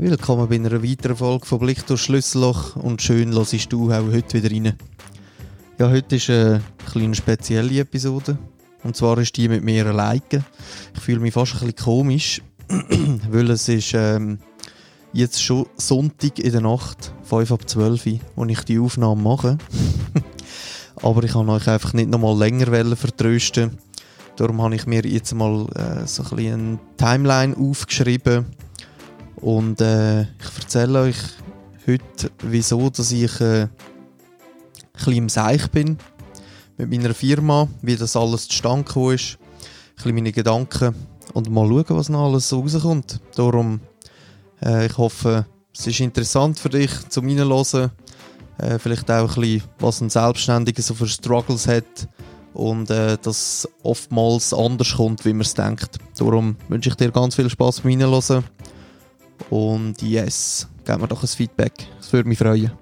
Willkommen bei einer weiteren Folge von Blick durch Schlüsselloch und schön hörst du auch heute wieder rein. Ja, heute ist eine kleine spezielle Episode und zwar ist die mit mir alleine. Ich fühle mich fast ein bisschen komisch, weil es ist ähm, jetzt schon Sonntag in der Nacht, 5 ab 12 Uhr, wo ich die Aufnahme mache. Aber ich kann euch einfach nicht noch mal länger vertrösten. Darum habe ich mir jetzt mal äh, so ein bisschen eine Timeline aufgeschrieben und äh, ich erzähle euch heute, wieso dass ich äh, ein bisschen im Seich bin mit meiner Firma, wie das alles zustande gekommen ist, ein bisschen meine Gedanken und mal schauen, was noch alles so rauskommt. Darum, äh, ich hoffe, es ist interessant für dich zum Reinhören, äh, vielleicht auch ein bisschen, was ein Selbstständiger so für Struggles hat und äh, dass oftmals anders kommt, wie man es denkt. Darum wünsche ich dir ganz viel Spaß beim Reinhören und yes, gib mir doch ein Feedback. Das würde mich freuen.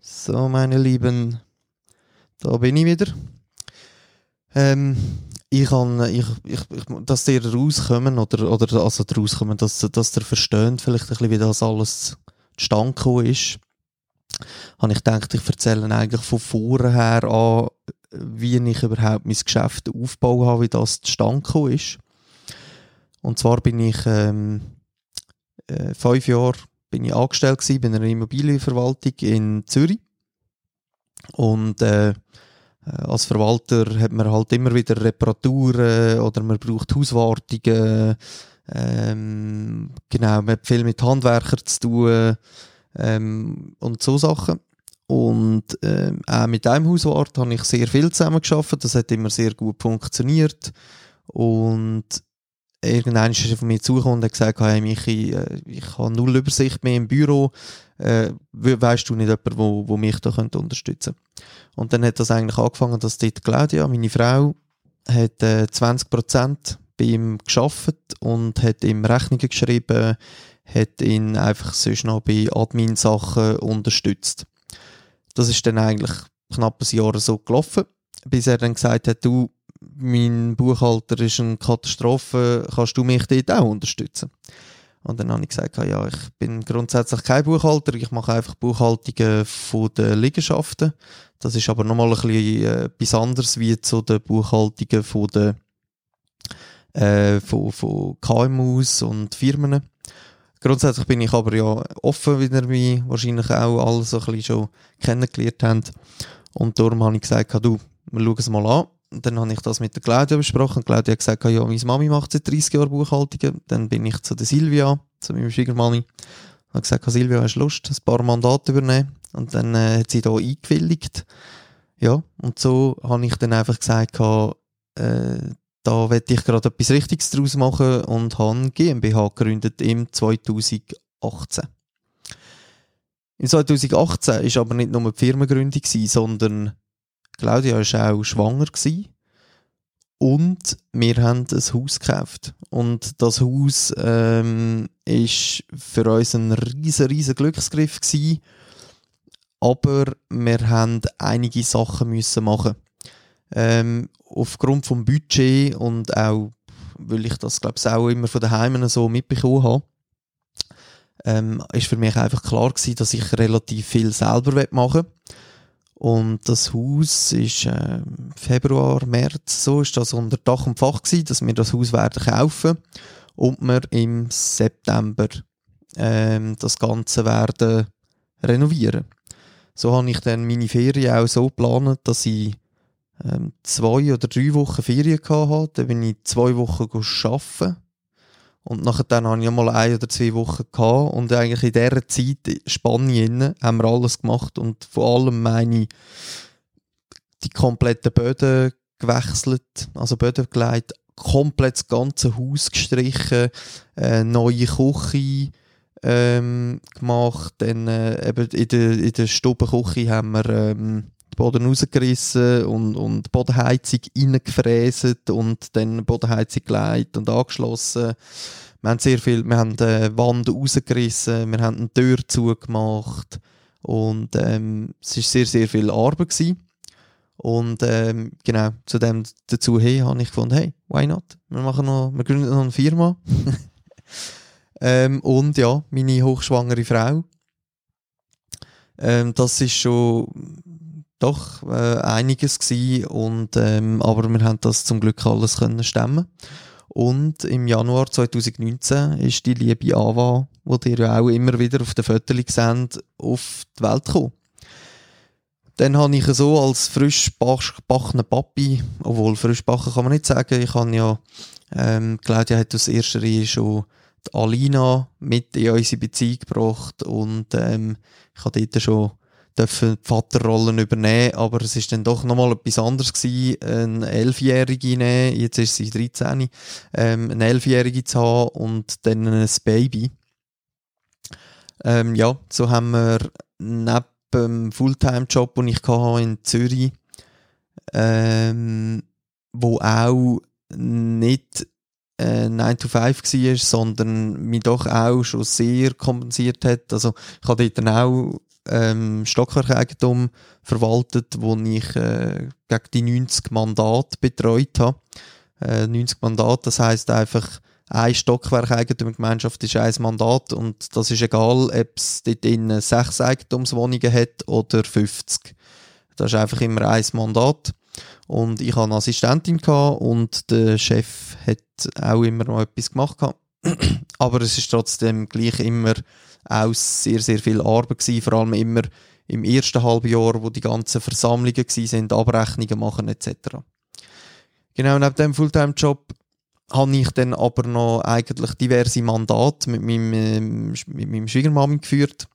So, meine Lieben, da bin ich wieder. Ähm, ich kann, ich, ich, ich, dass ihr rauskommen oder, oder also rauskommen, dass, dass ihr versteht vielleicht ein bisschen, wie das alles zustande gekommen ist, habe ich gedacht, ich erzähle eigentlich von vorher an, wie ich überhaupt mein Geschäft aufgebaut habe, wie das zustande gekommen ist. Und zwar bin ich ähm, äh, fünf Jahre bin ich angestellt gewesen, bei einer Immobilienverwaltung in Zürich. Und äh, als Verwalter hat man halt immer wieder Reparaturen oder man braucht Hauswartungen. Ähm, genau, man hat viel mit Handwerkern zu tun ähm, und so Sachen. Und ähm, auch mit einem Hauswart habe ich sehr viel zusammengearbeitet. Das hat immer sehr gut funktioniert. Und irgendwann ist von mir zugekommen und hat gesagt, hey Michi, äh, ich habe null Übersicht mehr im Büro. Äh, weißt du nicht jemanden, wo, wo mich da könnte unterstützen Und dann hat das eigentlich angefangen, dass dort Claudia, meine Frau, hat äh, 20% bei ihm geschafft und hat ihm Rechnungen geschrieben, hat ihn einfach sonst noch bei Admin-Sachen unterstützt. Das ist dann eigentlich knapp ein Jahr so gelaufen, bis er dann gesagt hat, du, mein Buchhalter ist eine Katastrophe, kannst du mich dort auch unterstützen? Und dann habe ich gesagt, ja, ich bin grundsätzlich kein Buchhalter, ich mache einfach Buchhaltungen von den Liegenschaften. Das ist aber nochmal ein bisschen äh, etwas anderes wie zu den Buchhaltungen von den äh, von, von KMUs und Firmen. Grundsätzlich bin ich aber ja offen, wie ihr mich wahrscheinlich auch alle so ein bisschen schon kennengelernt habt. Und darum habe ich gesagt, du, wir schauen es mal an. Dann habe ich das mit der Claudia besprochen. Claudia hat gesagt, ja, meine Mami macht seit 30 Jahren Buchhaltungen. Dann bin ich zu der Silvia, zu meiner Schwiegermami. Habe gesagt, Silvia, hast du Lust, ein paar Mandate übernehmen? Und dann äh, hat sie da eingewilligt. Ja, und so habe ich dann einfach gesagt, äh, da werde ich gerade etwas Richtiges draus machen und habe GmbH gegründet im 2018. In 2018 ist aber nicht nur die Firmengründung, sondern Claudia war auch schwanger. Gewesen. Und wir haben ein Haus gekauft. Und das Haus ähm, für uns ein riesen, riesen Glücksgriff gewesen. Aber wir haben einige Sachen müssen machen. Ähm, aufgrund vom Budget und auch, weil ich das glaube ich auch immer von den so mitbekommen habe, ähm, ist für mich einfach klar gewesen, dass ich relativ viel selber machen will. Und das Haus ist äh, Februar, März, so ist das unter Dach und Fach gewesen, dass wir das Haus werden kaufen und wir im September ähm, das Ganze werden renovieren. So habe ich dann meine Ferien auch so geplant, dass ich ähm, zwei oder drei Wochen Ferien hatte. Dann bin ich zwei Wochen arbeiten und nachher dann hatte ich mal ein oder zwei Wochen gehabt. Und eigentlich in dieser Zeit, Spanien, haben wir alles gemacht und vor allem meine die kompletten Böden gewechselt, also Böden gelegt, komplett das ganze Haus gestrichen, äh, neue Küche ähm, gemacht, dann äh, eben in der, in der Stubenküche haben wir ähm, Boden rausgerissen und, und Bodenheizung reingefräset und dann Bodenheizung gelegt und angeschlossen. Wir haben sehr viel, wir haben die äh, Wand rausgerissen, wir haben eine Tür zugemacht und ähm, es war sehr, sehr viel Arbeit gewesen. Und ähm, genau, zu dem dazu hey, habe ich gefunden, hey, why not? Wir machen noch, wir gründen noch eine Firma. ähm, und ja, meine hochschwangere Frau. Ähm, das ist schon doch äh, einiges gewesen und ähm, aber wir haben das zum Glück alles können stemmen. Und im Januar 2019 ist die liebe Ava, die ihr ja auch immer wieder auf den Fotos seht, auf die Welt gekommen. Dann habe ich so als frisch gebackener Papi, obwohl frisch backen kann man nicht sagen, ich habe ja, ähm, Claudia hat aus erster Reihe schon die Alina mit in unsere Beziehung gebracht und ähm, ich habe dort schon dürfen Vaterrollen übernehmen, aber es ist dann doch nochmal etwas anderes gewesen, eine Elfjährige nehmen, jetzt ist sie 13, ähm, eine Elfjährige zu haben und dann ein Baby. Ähm, ja, so haben wir neben dem Fulltime-Job, den ich hatte in Zürich, ähm, wo auch nicht äh, 9 to 5 war, sondern mich doch auch schon sehr kompensiert hat. Also ich habe dort dann auch ähm, Stockwerkeigentum verwaltet, wo ich äh, gegen die 90 Mandate betreut habe. Äh, 90 Mandate, das heißt einfach, ein Stockwerkeigentumsgemeinschaft ist ein Mandat und das ist egal, ob es dort in sechs Eigentumswohnungen hat oder 50. Das ist einfach immer ein Mandat. Und ich hatte eine Assistentin und der Chef hat auch immer noch etwas gemacht. Aber es ist trotzdem gleich immer auch sehr, sehr viel Arbeit gewesen, vor allem immer im ersten halben Jahr, wo die ganzen Versammlungen sind, Abrechnungen machen etc. Genau, neben dem Fulltime-Job habe ich dann aber noch eigentlich diverse Mandate mit meinem, ähm, mit meinem Schwiegermami geführt,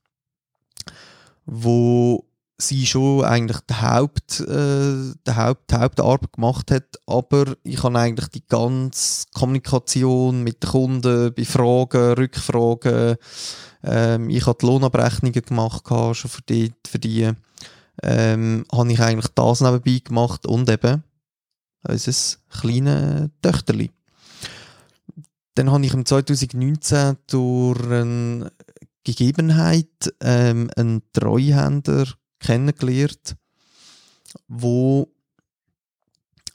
wo sie schon eigentlich die, Haupt, äh, die, Haupt, die Hauptarbeit gemacht hat, aber ich habe eigentlich die ganze Kommunikation mit den Kunden, bei Fragen, Rückfragen, ähm, ich habe die Lohnabrechnungen gemacht, schon für die, für die ähm, habe ich eigentlich das nebenbei gemacht und eben unser kleines Töchterli. Dann habe ich im 2019 durch eine Gegebenheit ähm, einen Treuhänder kennengelernt, wo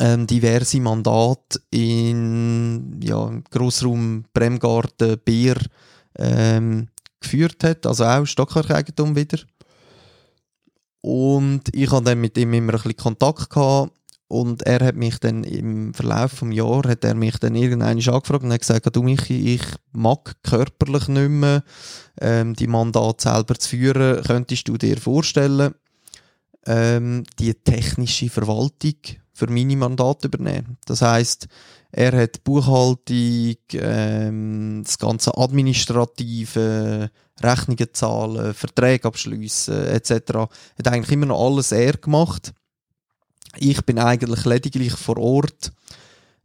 ähm, diverse Mandate in ja, Grossraum Bremgarten, Bier ähm, geführt hat, also auch Stockwerkeigentum wieder. Und ich hatte dann mit ihm immer ein bisschen Kontakt gehabt und er hat mich dann im Verlauf des Jahres, hat er mich dann irgendwann angefragt und hat gesagt, du Michi, ich mag körperlich nicht mehr ähm, die Mandat selber zu führen. Könntest du dir vorstellen, ähm, die technische Verwaltung für meine Mandate übernehmen? Das heißt, er hat Buchhaltung, ähm, das ganze administrative, Rechnungen zahlen, Verträge abschliessen etc. Hat eigentlich immer noch alles er gemacht. Ich bin eigentlich lediglich vor Ort,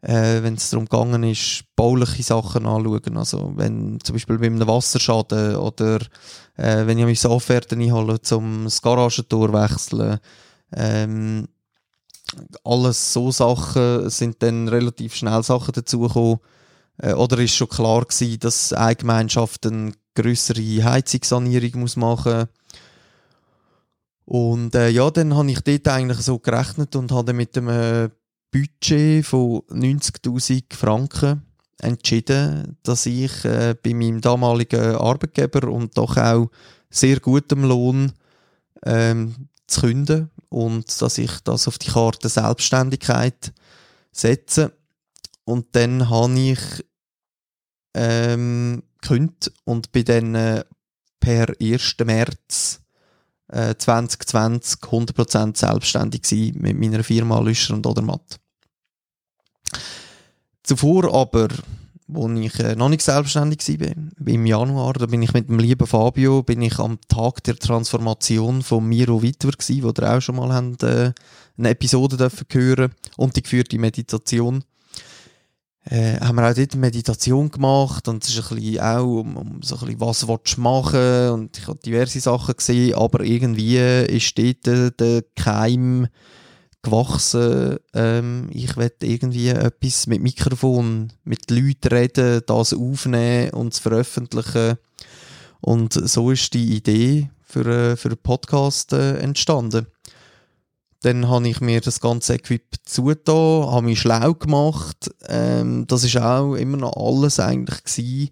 äh, wenn es darum gegangen ist, bauliche Sachen anzuschauen. Also wenn zum Beispiel bei einem Wasserschaden oder äh, wenn ich meine Offerten einhole, um das Garagentor wechseln. Ähm, alles so Sachen sind dann relativ schnell Sachen dazugekommen. Äh, oder ist schon klar gewesen, dass eine Gemeinschaft eine grössere Heizungssanierung machen muss und äh, ja, dann habe ich dort eigentlich so gerechnet und habe mit einem Budget von 90.000 Franken entschieden, dass ich äh, bei meinem damaligen Arbeitgeber und doch auch sehr gutem Lohn ähm, zu künden und dass ich das auf die Karte Selbstständigkeit setze. Und dann habe ich ähm, gekündigt und bin dann äh, per 1. März 2020 äh, 100% selbstständig gewesen mit meiner Firma Lüscher und Odermatt. Zuvor aber, wo ich äh, noch nicht selbstständig war, im Januar, da bin ich mit dem lieben Fabio, bin ich am Tag der Transformation von Miro Witwer gewesen, wo ihr auch schon mal habt, äh, eine Episode dürfen hören und die geführte Meditation. Äh, haben wir auch dort Meditation gemacht und es ist ein bisschen auch um, um so ein bisschen, was willst du machen? Und ich habe diverse Sachen gesehen, aber irgendwie ist dort der, Keim gewachsen, ähm, ich werde irgendwie etwas mit Mikrofon, mit Leuten reden, das aufnehmen und veröffentlichen. Und so ist die Idee für, äh, für einen Podcast äh, entstanden. Dann habe ich mir das ganze Equip zugetan, habe mich schlau gemacht. Ähm, das ist auch immer noch alles eigentlich gewesen,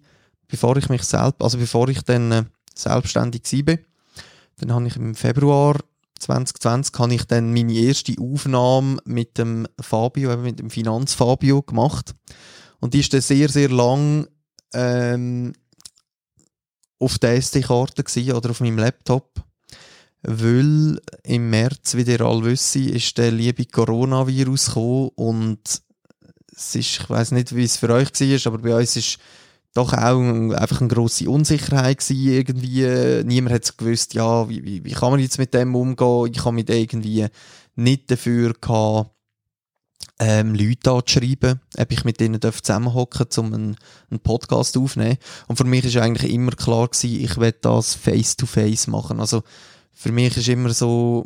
bevor ich mich selbst, also bevor ich dann äh, selbstständig war. Dann habe ich im Februar 2020 habe ich dann meine erste Aufnahme mit dem Fabio, eben mit dem Finanzfabio gemacht. Und die ist dann sehr, sehr lang ähm, auf der SD-Karte oder auf meinem Laptop weil im März, wie ihr alle wisst, ist der liebe Coronavirus gekommen und es ist, ich weiß nicht, wie es für euch war, aber bei uns ist doch auch einfach eine grosse Unsicherheit gewesen, irgendwie. Niemand hat gewusst, ja, wie, wie, wie kann man jetzt mit dem umgehen? Ich habe mich irgendwie nicht dafür gehabt, ähm, Leute anzuschreiben, ob ich mit denen zusammenhocken um einen, einen Podcast aufzunehmen. Und für mich ist eigentlich immer klar gewesen, ich werde das face to face machen. Also, für mich ist immer so,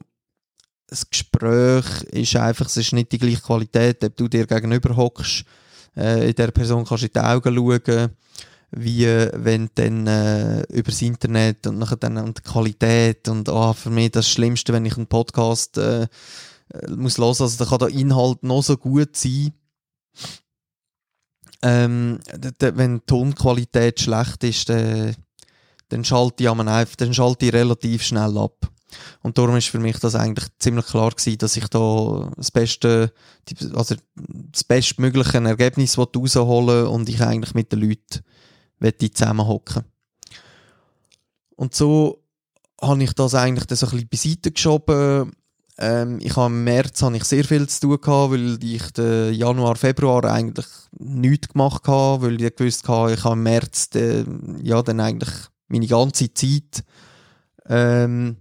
das Gespräch ist einfach, es ist nicht die gleiche Qualität, ob du dir gegenüber hockst, äh, in der Person kannst du in die Augen schauen, wie wenn dann äh, übers Internet und nachher dann und die Qualität und oh, für mich das Schlimmste, wenn ich einen Podcast äh, äh muss hören, also da kann der Inhalt noch so gut sein, ähm, wenn die Tonqualität schlecht ist, dann dann schalte ich, einfach, dann schalte ich relativ schnell ab. Und darum ist für mich das eigentlich ziemlich klar gewesen, dass ich da das beste, also das bestmögliche Ergebnis rausholen und ich eigentlich mit den Leuten zusammenhocken Und so habe ich das eigentlich dann so ein bisschen beiseite geschoben. Ähm, ich habe im März habe ich sehr viel zu tun gehabt, weil ich den Januar, Februar eigentlich nichts gemacht habe, weil ich gewusst habe, ich habe im März den, ja dann eigentlich meine ganze Zeit ähm,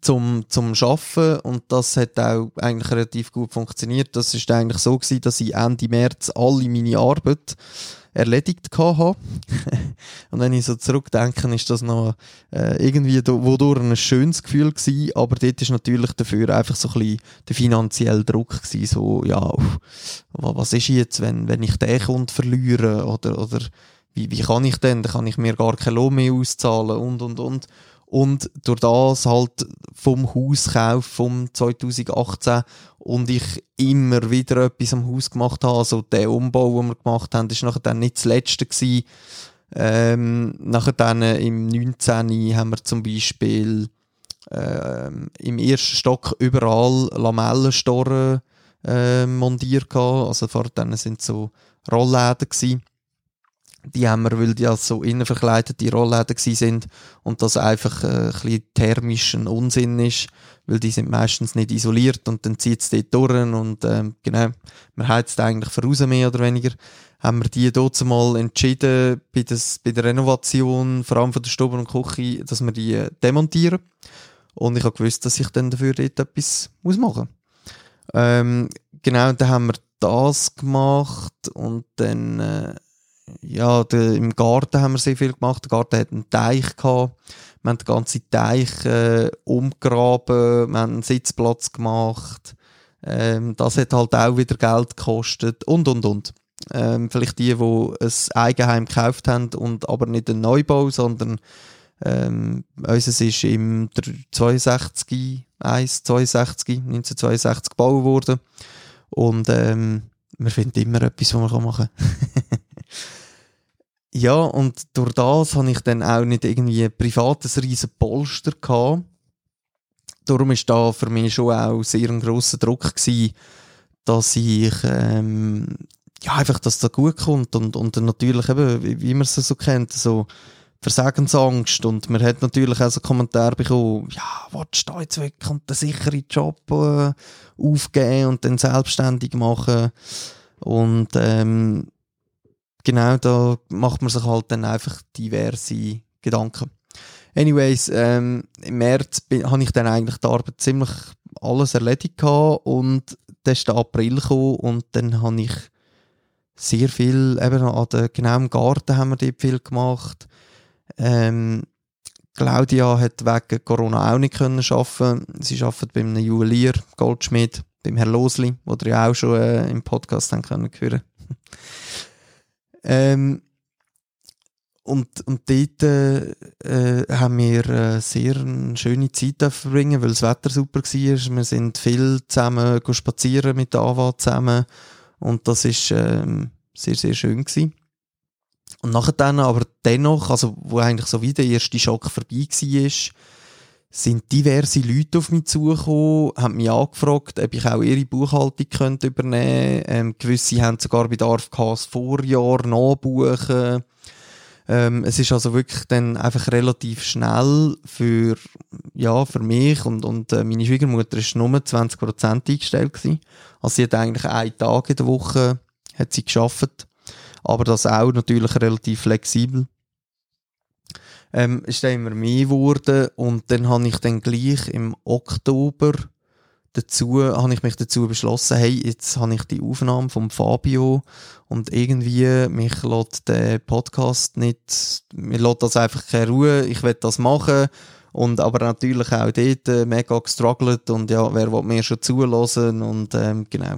zum, zum Arbeiten und das hat auch eigentlich relativ gut funktioniert. Das ist eigentlich so gewesen, dass ich Ende März alle meine Arbeit erledigt hatte. und wenn ich so zurückdenke, ist das noch äh, irgendwie wodurch ein schönes Gefühl gewesen, aber dort ist natürlich dafür einfach so ein bisschen der finanzielle Druck gewesen, so, ja, was ist jetzt, wenn, wenn ich den Kunden verliere oder, oder wie, wie kann ich denn? Dann kann ich mir gar kein Lohn mehr auszahlen und, und, und. Und durch das halt vom Hauskauf vom 2018 und ich immer wieder etwas am Haus gemacht habe, also der Umbau, den wir gemacht haben, ist nachher dann nicht das letzte gewesen. Ähm, nachher dann äh, im 19. haben wir zum Beispiel ähm, im ersten Stock überall Lamellenstoren äh, montiert gehabt. Also vor dann sind so Rollläden gewesen die haben wir, weil die als so innenverkleidete Rollläden sind und das einfach äh, ein bisschen thermisch ein Unsinn ist, weil die sind meistens nicht isoliert und dann zieht es dort durch und ähm, genau, man heizt eigentlich voraus mehr oder weniger, haben wir die dort mal entschieden bei, das, bei der Renovation, vor allem von der Stube und Küche, dass wir die äh, demontieren. Und ich habe gewusst, dass ich dann dafür dort etwas muss machen. Ähm, genau, dann haben wir das gemacht und dann äh, ja, de, im Garten haben wir sehr viel gemacht. Der Garten hat einen Teich gehabt. Wir haben den ganzen Teich äh, umgraben, wir haben einen Sitzplatz gemacht. Ähm, das hat halt auch wieder Geld gekostet und und und. Ähm, vielleicht die, die ein Eigenheim gekauft haben und aber nicht einen Neubau, sondern ähm, unseres ist im 62, 1, 62, 1962 gebaut worden. Und ähm, wir finden immer etwas, was man machen kann. Ja, und durch das habe ich dann auch nicht irgendwie ein privates riesen Polster gehabt. Darum ist da für mich schon auch sehr ein grosser Druck gewesen, dass ich, ähm, ja, einfach, dass das gut kommt und, und natürlich eben, wie, man es so kennt, so Versagensangst und man hat natürlich auch so Kommentare bekommen, ja, willst du jetzt wirklich einen sicheren Job äh, aufgeben und dann selbstständig machen und ähm, genau, da macht man sich halt dann einfach diverse Gedanken. Anyways, ähm, im März habe ich dann eigentlich die Arbeit ziemlich alles erledigt gehabt und dann ist der April gekommen und dann habe ich sehr viel, eben an der, genau im Garten haben wir dort viel gemacht. Ähm, Claudia hat wegen Corona auch nicht können arbeiten. Sie arbeitet bei einem Juwelier, Goldschmied, beim Herrn Losli, wo ihr auch schon äh, im Podcast haben können hören. Ähm, und, und dort äh, äh, haben wir äh, sehr eine schöne Zeit verbringen, weil das Wetter super war. Wir sind viel zusammen spazieren mit der AWA zusammen und das ist ähm, sehr, sehr schön gewesen. Und nachher dann aber dennoch, also wo eigentlich so wie der erste Schock vorbei war, sind diverse Leute auf mich zugekommen, haben mich angefragt, ob ich auch ihre Buchhaltung könnte übernehmen könnte. Ähm, gewisse haben sogar Bedarf gehabt, das Vorjahr nachbuchen. Ähm, es ist also wirklich dann einfach relativ schnell für, ja, für mich und, und äh, meine Schwiegermutter ist nur 20% eingestellt gewesen. Also sie hat eigentlich einen Tag in der Woche hat sie geschafft. Aber das auch natürlich relativ flexibel. Ähm, ist dann immer mehr geworden und dann habe ich dann gleich im Oktober dazu, habe ich mich dazu beschlossen, hey, jetzt habe ich die Aufnahme vom Fabio und irgendwie mich lässt der Podcast nicht, mir lässt das einfach keine Ruhe, ich will das machen und aber natürlich auch dort äh, mega gestruggelt und ja, wer will mir schon zulassen und ähm, genau.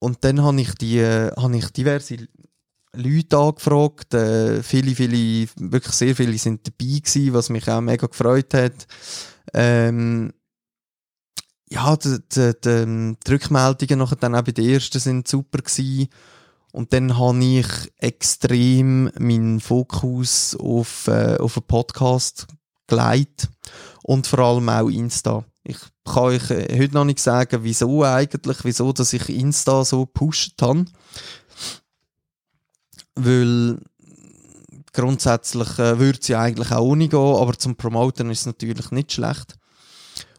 Und dann habe ich, die, äh, habe ich diverse Leute angefragt. Äh, viele, viele, wirklich sehr viele sind dabei gewesen, was mich auch mega gefreut hat. Ähm, ja, die, die, die, die Rückmeldungen nachher dann auch bei den ersten sind super gewesen. Und dann habe ich extrem meinen Fokus auf, äh, auf einen Podcast gelegt und vor allem auch Insta. Ich kann euch äh, heute noch nicht sagen, wieso eigentlich, wieso, dass ich Insta so gepusht habe. Weil grundsätzlich äh, würde ja eigentlich auch ohne gehen, aber zum Promoten ist es natürlich nicht schlecht.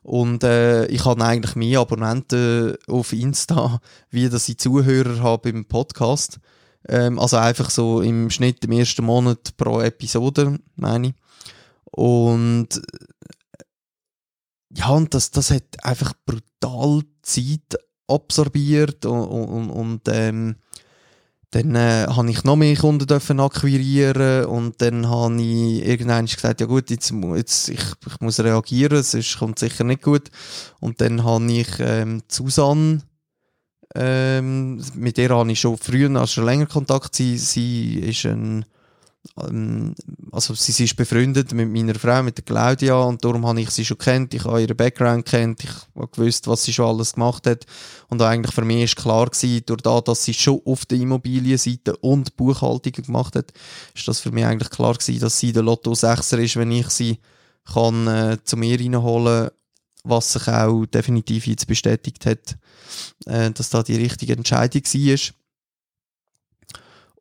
Und äh, ich habe eigentlich mehr Abonnenten auf Insta, wie dass ich Zuhörer habe im Podcast. Ähm, also einfach so im Schnitt im ersten Monat pro Episode, meine ich. Und ja, und das, das hat einfach brutal Zeit absorbiert und, und, und ähm, dann äh, habe ich noch mehr Kunden dürfen akquirieren und dann habe ich irgendwann gesagt, ja gut, jetzt, jetzt ich, ich muss reagieren, sonst kommt sicher nicht gut. Und dann habe ich ähm, Susanne, ähm, mit der habe ich schon früher, also schon länger Kontakt, sie, sie ist ein also sie ist befreundet mit meiner Frau, mit der Claudia und darum habe ich sie schon kennt, ich habe ihren Background kennt, ich habe gewusst, was sie schon alles gemacht hat. Und eigentlich für mich ist klar gewesen, durch das, dass sie schon auf der Immobilienseite und Buchhaltung gemacht hat, ist das für mich eigentlich klar gewesen, dass sie der Lotto 6er ist, wenn ich sie kann äh, zu mir reinholen was sich auch definitiv jetzt bestätigt hat, äh, dass da die richtige Entscheidung war.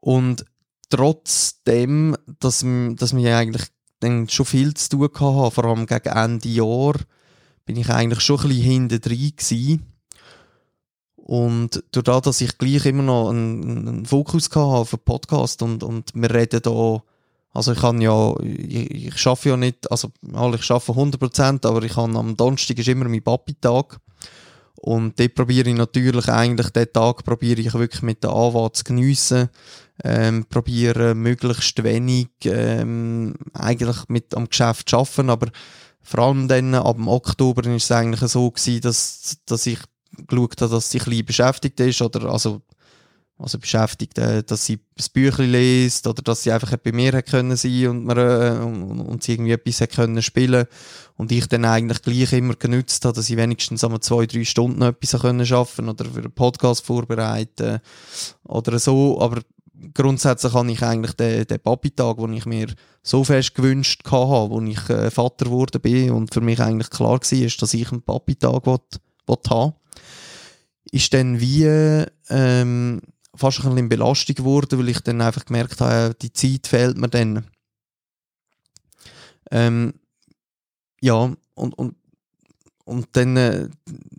Und trotzdem, dass, dass wir eigentlich dann schon viel zu tun hatten, vor allem gegen Ende Jahr, bin ich eigentlich schon ein bisschen hinten drin. Und durch das, dass ich gleich immer noch einen, einen Fokus hatte auf den Podcast und, und wir reden da, also ich kann ja, ich, ich schaffe ja nicht, also ich schaffe 100%, aber ich kann am Donnerstag ist immer mein Papi-Tag. Und dort probiere ich natürlich eigentlich, den Tag probiere ich wirklich mit der AWA zu geniessen ähm, probieren möglichst wenig ähm, eigentlich mit am Geschäft zu arbeiten, aber vor allem dann ab dem Oktober ist es eigentlich so gewesen, dass, dass ich geschaut habe, dass sie ein beschäftigt ist oder also also beschäftigt, äh, dass sie das Büchlein liest oder dass sie einfach bei mir können sein und, man, äh, und, und sie irgendwie etwas können spielen. Und ich dann eigentlich gleich immer genützt habe, dass ich wenigstens einmal zwei, drei Stunden etwas können schaffen oder für einen Podcast vorbereiten oder so, aber grundsätzlich habe ich eigentlich den, den Papi-Tag, den ich mir so fest gewünscht habe, wo ich äh, Vater geworden bin und für mich eigentlich klar war, dass ich einen Papi-Tag haben ist dann wie ähm, fast ein bisschen Belastung geworden, weil ich dann einfach gemerkt habe, die Zeit fehlt mir dann. Ähm, ja, und, und und dann äh,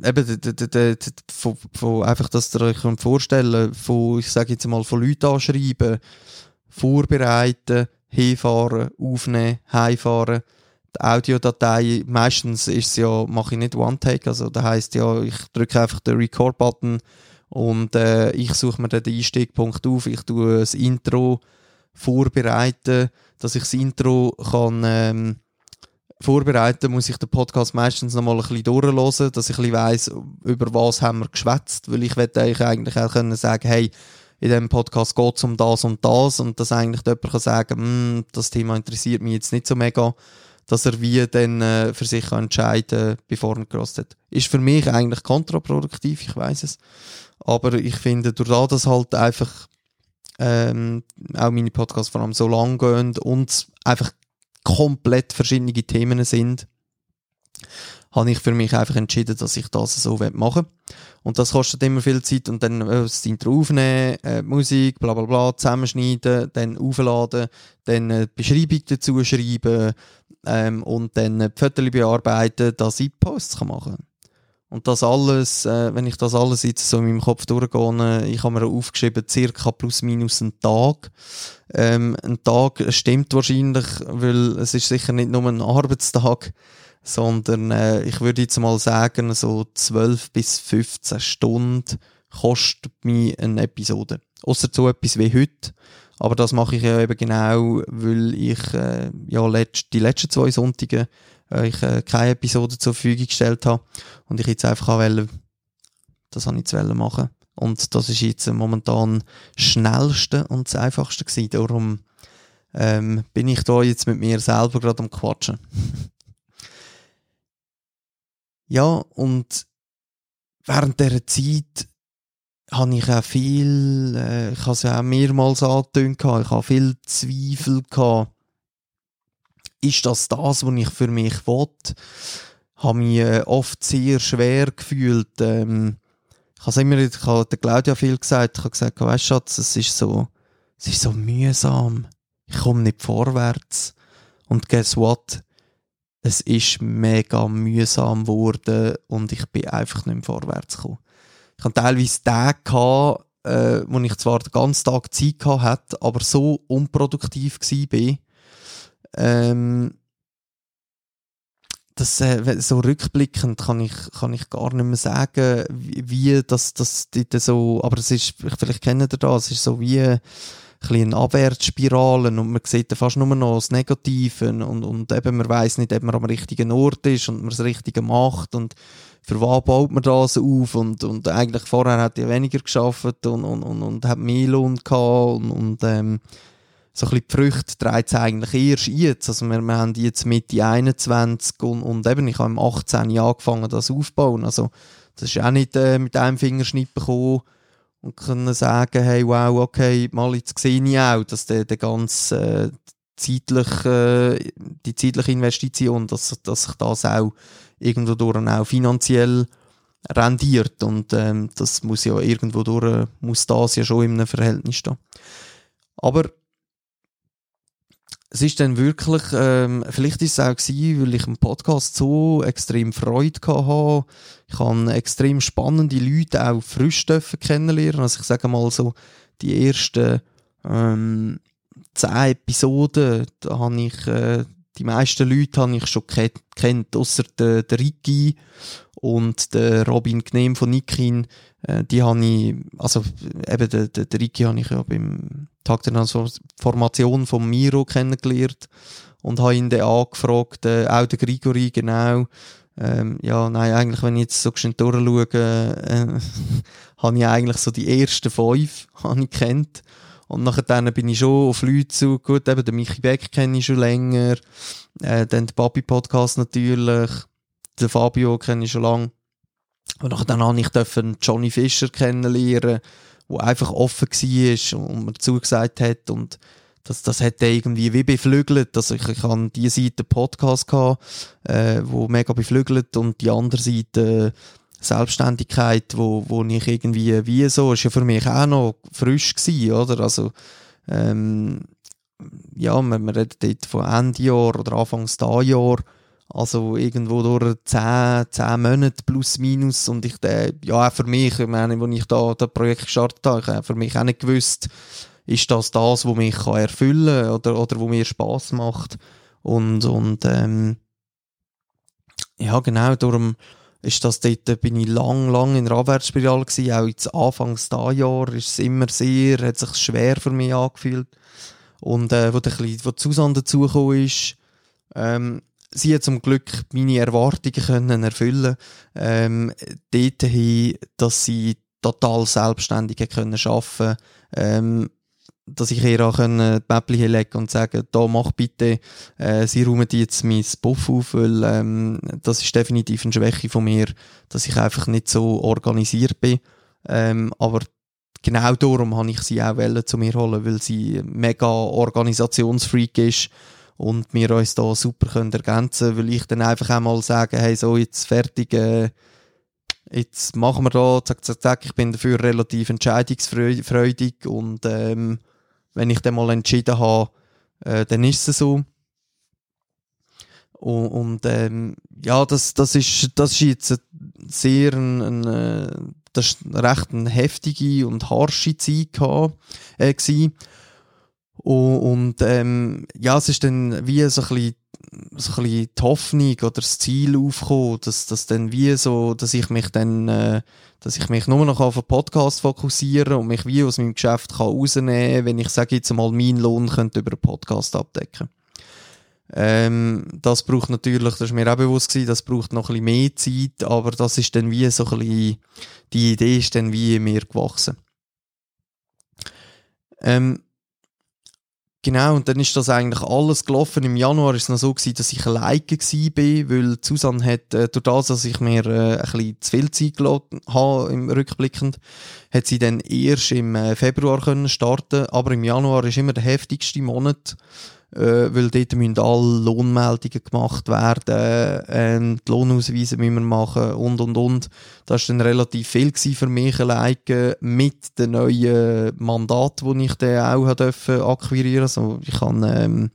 eben von, von einfach, dass ihr euch vorstellen von, ich sage jetzt mal, von Leuten anschreiben, vorbereiten, hinfahren, aufnehmen, heimfahren, die Audiodatei, meistens ist ja, mache ich nicht One-Take, also das heisst ja, ich drücke einfach den Record-Button Und äh, ich suche mir dann den Einstiegpunkt auf, ich tue das Intro vorbereiten, dass ich das Intro kann ähm, vorbereiten, muss ich den Podcast meistens noch mal ein bisschen durchlesen, dass ich ein bisschen weiss, über was haben wir geschwätzt, weil ich werde eigentlich auch können sagen, hey, in diesem Podcast geht es um das und das und dass eigentlich jemand kann sagen, hm, das Thema interessiert mich jetzt nicht so mega, dass er wie dann äh, für sich kann entscheiden bevor er gerostet hat. Ist für mich eigentlich kontraproduktiv, ich weiß es. Aber ich finde, durch das, dass halt einfach ähm, auch meine Podcasts vor allem so lang gehen und einfach komplett verschiedene Themen sind, habe ich für mich einfach entschieden, dass ich das so machen will. Und das kostet immer viel Zeit und dann äh, das Intro aufnehmen, äh, Musik, bla bla bla, zusammenschneiden, dann aufladen, dann äh, die Beschreibung dazu schreiben ähm, und dann äh, die Fotos bearbeiten, dass ich Posts machen kann. Und das alles, äh, wenn ich das alles jetzt so in meinem Kopf durchgehe, äh, ich habe mir aufgeschrieben, circa plus minus einen Tag. Ähm, ein Tag stimmt wahrscheinlich, weil es ist sicher nicht nur ein Arbeitstag, sondern äh, ich würde jetzt mal sagen, so 12 bis 15 Stunden kostet mich eine Episode. Außer so etwas wie heute. Aber das mache ich ja eben genau, weil ich äh, ja letzt, die letzten zwei Sonntage äh, ich äh, keine Episode zur Verfügung gestellt habe und ich jetzt einfach wollte, das habe ich zu machen. Und das ist jetzt momentan schnellste und das einfachste gewesen. Darum ähm, bin ich da jetzt mit mir selber gerade am Quatschen. ja, und während dieser Zeit habe ich auch viel, äh, ich habe es ja auch mehrmals angetönt, ich habe viel Zweifel gehabt, ist das das, was ich für mich will? Habe mich äh, oft sehr schwer gefühlt. Ähm, ich habe immer, ich habe der Claudia viel gesagt, ich habe gesagt, weißt Schatz, es ist so, es ist so mühsam. Ich komme nicht vorwärts. Und guess what? Es ist mega mühsam geworden und ich bin einfach nicht mehr vorwärts gekommen. Ich hatte teilweise Tage gehabt, äh, wo ich zwar den ganzen Tag Zeit hatte, aber so unproduktiv war, ähm, das, äh, so rückblickend kann ich, kann ich gar nicht mehr sagen, wie, wie das, das so, aber es ist, vielleicht kennt ihr das, es ist so wie ein eine Abwärtsspirale und man sieht fast nur noch das Negative und, und eben man weiß nicht, ob man am richtigen Ort ist und man das Richtige macht und für was baut man das auf und, und eigentlich vorher hat er weniger geschafft und, und, und, und hat mehr Lohn gehabt und, und ähm, so ein die Früchte trägt es eigentlich erst jetzt. Also wir, wir haben jetzt Mitte 21 und, und eben, ich habe im 18 angefangen, das aufzubauen. Also das ist auch nicht äh, mit einem Fingerschnitt bekommen und können sagen, hey, wow, okay, mal jetzt sehe ich auch, dass der, der ganze äh, zeitlich, äh, die zeitliche Investition, dass, dass sich das auch irgendwo durch auch finanziell rendiert und ähm, das muss ja irgendwo durch, muss das ja schon in einem Verhältnis stehen. Aber es ist dann wirklich, ähm, vielleicht ist es auch gewesen, weil ich im Podcast so extrem Freude hatte. Ich habe extrem spannende Leute auch frisch kennenlernen. Also ich sage mal so, die ersten ähm, zehn Episoden, da habe ich, äh, die meisten Leute habe ich schon kennt, außer der, der Ricky und der Robin Gnehm von Nikin. Äh, die habe ich, also eben der, der, der Ricky habe ich ja beim Tag der Transformation von Miro kennengelernt und habe ihn dann angefragt, äh, auch der Grigori, genau. Ähm, ja, nein, eigentlich, wenn ich jetzt so schön durchschaue, äh, habe ich eigentlich so die ersten fünf habe. Und nachher dann bin ich schon auf Leute zu, gut, eben den Michi Beck kenne ich schon länger, äh, dann den Papi Podcast natürlich, den Fabio kenne ich schon lange. Und nachher dann habe ich Johnny Fischer kennenlernen, wo einfach offen war und mir zugesagt hat und das, das hat irgendwie wie beflügelt. Also ich, ich hatte diese Seite Podcast gehabt, äh, wo mega beflügelt und die andere Seite Selbstständigkeit, wo, wo ich irgendwie wie so, ist ja für mich auch noch frisch gewesen, oder? Also, ähm, ja, man, man redet dort von Ende oder Anfangs Jahr also irgendwo durch 10, 10 Monate plus minus. Und ich, äh, ja, auch für mich, ich meine, als ich da das Projekt gestartet habe, ich habe für mich auch nicht gewusst, ist das das, was mich kann erfüllen kann oder, oder wo mir Spaß macht. Und, und ähm, ja, genau, darum ist das dort, bin ich lang, lang in der Abwärtsspirale gewesen. Auch jetzt Anfangs da Jahr ist es immer sehr, hat sich schwer für mich angefühlt. Und, äh, wo der wo Susanne dazugekommen ist, ähm, sie zum Glück meine Erwartungen können erfüllen, ähm, dort hin, dass sie total selbstständig können arbeiten, ähm, dass ich ihr auch die Mäppchen legen und sagen, da mach bitte, äh, sie räumen jetzt mein Buff auf, weil ähm, das ist definitiv eine Schwäche von mir, dass ich einfach nicht so organisiert bin. Ähm, aber genau darum habe ich sie auch zu mir holen, weil sie mega Organisationsfreak ist und wir uns da super können ergänzen, weil ich dann einfach einmal sagen, hey, so jetzt fertig, äh, jetzt machen wir da, zack, zack, zack, ich bin dafür relativ entscheidungsfreudig und ähm, wenn ich dann mal entschieden habe, äh, dann ist es so. Und, und ähm, ja, das, das, ist, das ist jetzt sehr ein, ein, äh, das ist recht eine heftige und harsche Zeit gehabt, äh. Und, ähm, ja, es ist dann wie so ein bisschen, so ein bisschen die Hoffnung oder das Ziel aufgekommen, dass, dass dann wie so, dass ich mich dann, äh, dass ich mich nur noch auf den Podcast fokussieren und mich wie aus meinem Geschäft kann rausnehmen, wenn ich sage jetzt mal, mein Lohn könnte über einen Podcast abdecken. Ähm, das braucht natürlich, das ist mir auch bewusst gewesen, das braucht noch ein bisschen mehr Zeit, aber das ist dann wie so ein bisschen, die Idee ist dann wie mir gewachsen. Ähm, Genau, und dann ist das eigentlich alles gelaufen. Im Januar ist es noch so gewesen, dass ich alleine war, weil Susanne hat, äh, durch das, dass ich mir äh, ein bisschen zu viel Zeit gelassen habe, im Rückblickend, hat sie dann erst im äh, Februar können starten aber im Januar ist immer der heftigste Monat äh, weil dort müssen alle Lohnmeldungen gemacht werden, äh, die Lohnausweise müssen wir machen und und und. Das war dann relativ viel für mich alleine mit den neuen Mandaten, die ich dann auch durfte akquirieren Also ich habe, ähm,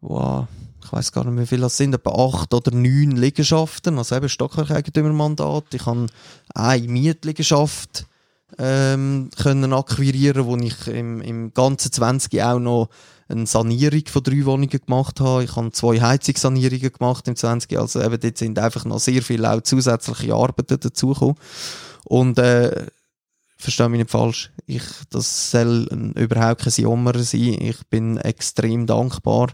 wow, ich weiß gar nicht, wie viele das sind, etwa acht oder neun Liegenschaften, also eben Stockwerkeigentümermandat. Ich habe eine Mietliegenschaft ähm, können akquirieren, wo ich im, im ganzen 20 auch noch eine Sanierung von drei Wohnungen gemacht habe. Ich habe zwei Heizungssanierungen gemacht im 20. Also eben dort sind einfach noch sehr viele auch zusätzliche Arbeiten dazugekommen. Und äh, verstehe mich nicht falsch, ich, das soll überhaupt kein Jammer sein. Ich bin extrem dankbar,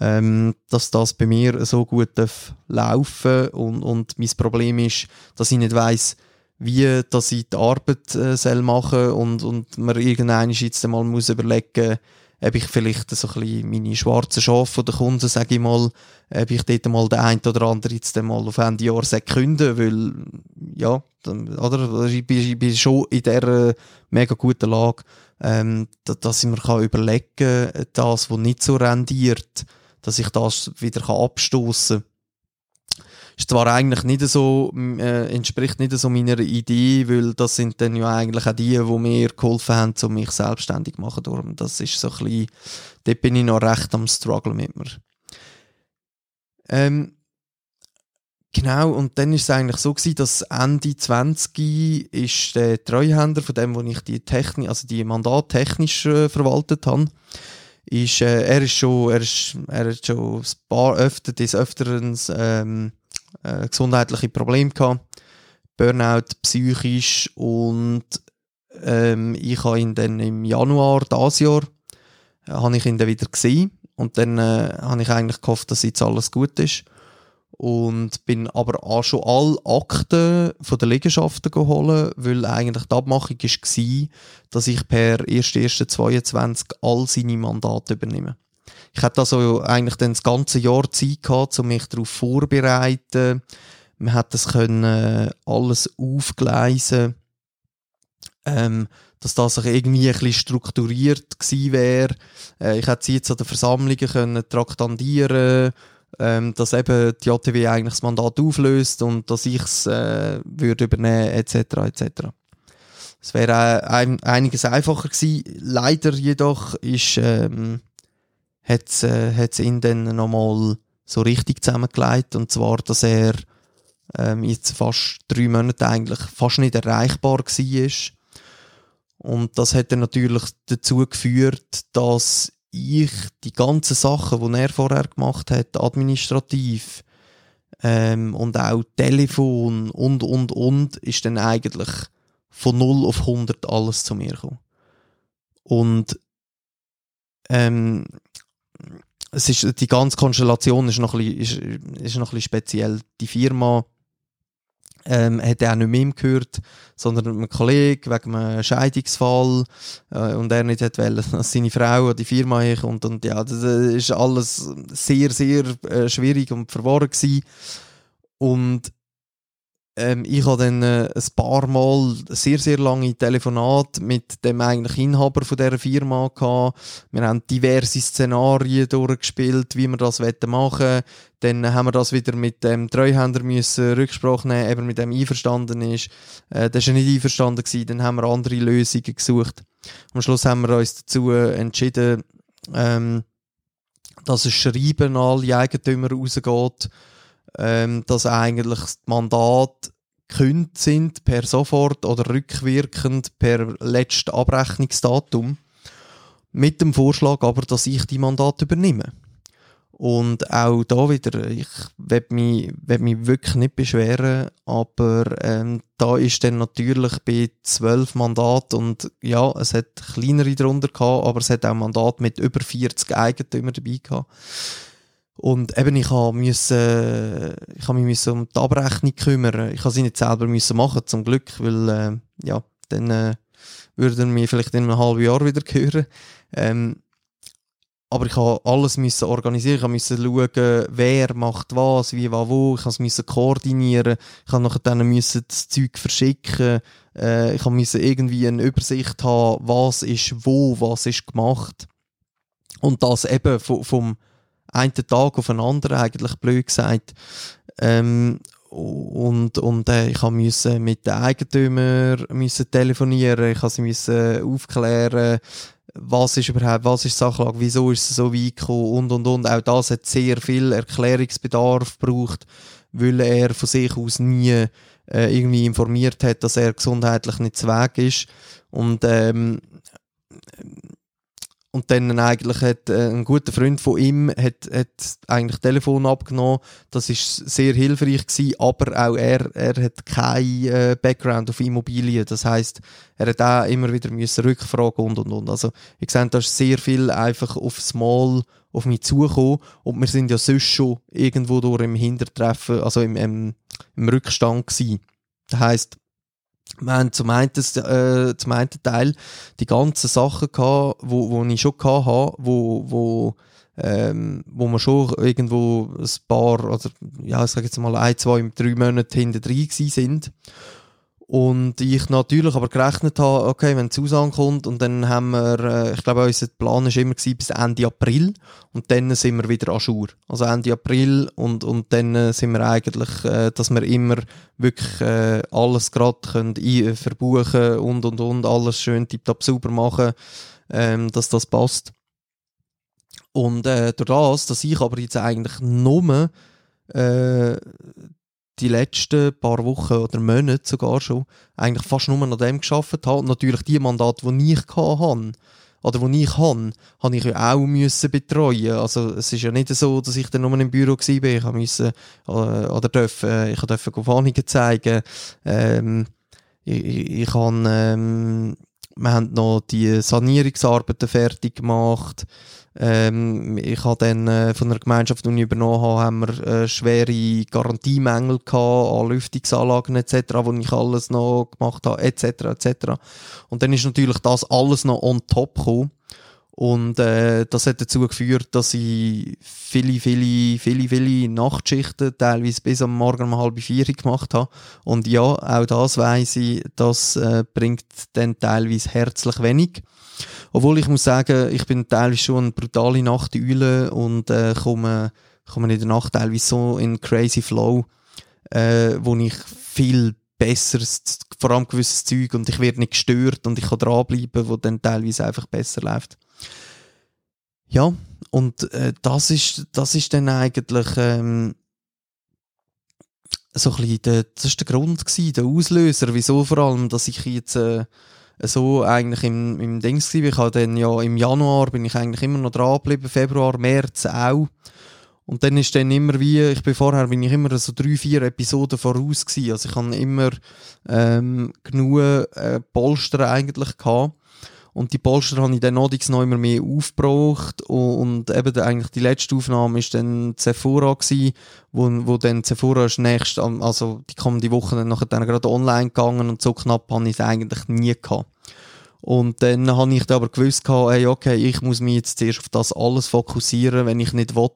ähm, dass das bei mir so gut darf laufen und, und mein Problem ist, dass ich nicht weiss, wie dass ich die Arbeit äh, soll machen und, und man irgendwann jetzt einmal muss überlegen ob ich vielleicht so ein bisschen meine schwarzen Schafe der Kunden, sage ich mal, ob ich dort mal den einen oder anderen jetzt mal auf Ende Jahr künden weil, ja, oder, ich bin, ich bin schon in dieser mega guten Lage, ähm, dass ich mir kann überlegen kann, das, was nicht so rendiert, dass ich das wieder abstoßen kann ist zwar eigentlich nicht so, äh, entspricht nicht so meiner Idee, weil das sind dann ja eigentlich auch die, die mir geholfen haben, um mich selbstständig zu machen. Darum, das ist so ein bisschen, dort bin ich noch recht am struggle mit mir. Ähm, Genau, und dann ist es eigentlich so gewesen, dass Ende 20 ist der Treuhänder von dem, wo ich die Technik, also die Mandat technisch äh, verwaltet habe, ist, äh, er ist schon, er ist, er hat schon ein paar öfter, des Öfteren, ähm, äh, gesundheitliche Probleme gehabt. Burnout, psychisch und ähm, ich habe ihn dann im Januar dieses Jahr äh, ich ihn dann wieder gesehen und dann äh, habe ich eigentlich gehofft, dass jetzt alles gut ist und bin aber auch schon alle Akten von der Liegenschaften geholt, weil eigentlich die Abmachung war, dass ich per 1.1.22 all seine Mandate übernehme. Ich hatte also eigentlich dann das ganze Jahr Zeit gehabt, um mich darauf vorzubereiten. Man hat das können äh, alles aufgleisen, ähm, dass das irgendwie ein bisschen strukturiert gewesen wäre. Äh, ich hätte sie jetzt an den Versammlungen können traktandieren ähm, dass eben die JTW eigentlich das Mandat auflöst und dass ich es äh, würde übernehmen etc. etc. Es wäre äh, ein, einiges einfacher gewesen. Leider jedoch ist ähm, hat äh, ihn dann nochmal so richtig zusammengelegt. Und zwar, dass er ähm, jetzt fast drei Monate eigentlich fast nicht erreichbar war. Und das hat dann natürlich dazu geführt, dass ich die ganzen Sachen, die er vorher gemacht hat, administrativ, ähm, und auch Telefon und, und, und, ist dann eigentlich von 0 auf 100 alles zu mir gekommen. Und ähm, es ist, die ganze Konstellation ist noch ein bisschen, ist, ist noch ein bisschen speziell. Die Firma ähm, hat er auch nicht mehr gehört, sondern einem Kollegen wegen einem Scheidungsfall äh, und er nicht wollte, dass seine Frau an die Firma kommt und ja, das ist alles sehr, sehr äh, schwierig und verworren gewesen. und ähm, ich habe dann äh, ein paar Mal sehr, sehr lange Telefonate mit dem eigentlichen Inhaber von dieser Firma gehabt. Wir haben diverse Szenarien durchgespielt, wie wir das machen wollen. Dann haben wir das wieder mit dem Treuhänder müssen Rücksprache nehmen, eben mit dem einverstanden ist. Äh, das war nicht einverstanden gewesen. Dann haben wir andere Lösungen gesucht. Am Schluss haben wir uns dazu entschieden, ähm, dass ein Schreiben an alle Eigentümer rausgeht ähm, dass eigentlich das Mandat gekündigt sind per sofort oder rückwirkend per letztes Abrechnungsdatum. Mit dem Vorschlag aber, dass ich die Mandat übernehme. Und auch da wieder, ich werde mich, werd mich wirklich nicht beschweren, aber ähm, da ist dann natürlich bei zwölf Mandaten und ja, es hat kleinere darunter gehabt, aber es hat auch Mandat mit über 40 Eigentümern dabei gehabt. Und eben, ich müssen, ich mich müssen um die Abrechnung kümmern. Ich habe sie nicht selber müssen machen, zum Glück, weil, äh, ja, dann, äh, würden wir vielleicht in einem halben Jahr wieder hören. Ähm, aber ich habe alles müssen organisieren. Ich musste schauen, wer macht was, wie, was, wo. Ich musste koordinieren. Ich nachher dann müssen das Zeug verschicken. Äh, ich musste irgendwie eine Übersicht haben, was ist wo, was ist gemacht. Und das eben vom, vom einen Tag auf den anderen, eigentlich blöd gesagt. Ähm, und, und äh, ich musste mit den Eigentümern telefonieren, ich musste sie aufklären, was ist überhaupt, was ist Sachlage, wieso ist es so weit gekommen und und und. Auch das hat sehr viel Erklärungsbedarf gebraucht, weil er von sich aus nie äh, irgendwie informiert hat, dass er gesundheitlich nicht zu Weg ist. Und ähm, und dann eigentlich hat äh, ein guter Freund von ihm hat, hat eigentlich Telefon abgenommen. Das ist sehr hilfreich gewesen, aber auch er, er hat kein äh, Background auf Immobilien. Das heißt, er hat auch immer wieder müssen rückfragen und und und. Also ich sehe, da ist sehr viel einfach auf Small auf mich zugekommen und wir sind ja sonst schon irgendwo durch im Hintertreffen, also im, im, im Rückstand gewesen. Das heisst, wir haben zum einen, äh, zum einen Teil die ganzen Sachen gehabt, wo, wo ich schon gehabt habe, wo, wo, ähm, wo wir schon irgendwo ein paar, oder ja, ich sage jetzt mal ein, zwei, drei Monate hinter drin sind. Und ich natürlich aber gerechnet habe, okay, wenn Susan kommt und dann haben wir, äh, ich glaube, unser Plan war immer bis Ende April und dann sind wir wieder an Schur. Also Ende April und, und dann sind wir eigentlich, äh, dass wir immer wirklich äh, alles gerade können verbuchen und und und, alles schön tiptop sauber machen, ähm, dass das passt. Und äh, durch das, dass ich aber jetzt eigentlich nur äh, die letzten paar Wochen oder Monate sogar schon eigentlich fast nur an dem geschafft habe. Und natürlich die Mandate, die ich hatte, oder die ich habe, habe ich ja auch müssen betreuen. Also es ist ja nicht so, dass ich dann nur im Büro war. Ich musste äh, oder dürfen, ich durfte Warnungen zeigen. Ähm, ich, ich, ich habe, ähm, wir haben noch die Sanierungsarbeiten fertig gemacht. Ähm, ich habe dann äh, von der Gemeinschaft, die ich übernommen habe, haben wir äh, schwere Garantiemängel gehabt an Lüftungsanlagen etc., wo ich alles noch gemacht habe etc. etc. Und dann ist natürlich das alles noch on top gekommen. Und äh, das hat dazu geführt, dass ich viele, viele, viele, viele Nachtschichten, teilweise bis am Morgen um halb vier gemacht habe. Und ja, auch das weiss ich, das äh, bringt dann teilweise herzlich wenig. Obwohl ich muss sagen, ich bin teilweise schon eine brutale Nachteule und äh, komme, komme in der Nacht teilweise so in crazy Flow, äh, wo ich viel besseres, vor allem gewisses Zeug und ich werde nicht gestört und ich kann dranbleiben, wo dann teilweise einfach besser läuft. Ja, und äh, das ist das ist dann eigentlich ähm, so ein bisschen der, das ist der Grund gewesen, der Auslöser, wieso vor allem, dass ich jetzt äh, so eigentlich im, im Dings war. Ich habe dann ja im Januar bin ich eigentlich immer noch dran geblieben, Februar, März auch. Und dann ist dann immer wie, ich bin vorher, bin ich immer so drei, vier Episoden voraus gewesen. Also ich habe immer ähm, genug äh, Polster eigentlich gehabt. Und die Polster habe ich dann noch immer mehr aufgebraucht. Und, eben eigentlich die letzte Aufnahme ist dann Sephora gewesen, wo, wo dann Sephora ist nächst, also die kommende Woche dann nachher dann gerade online gegangen und so knapp habe ich es eigentlich nie gehabt. Und dann habe ich aber gewusst, hey, okay, ich muss mich jetzt zuerst auf das alles fokussieren, wenn ich nicht will,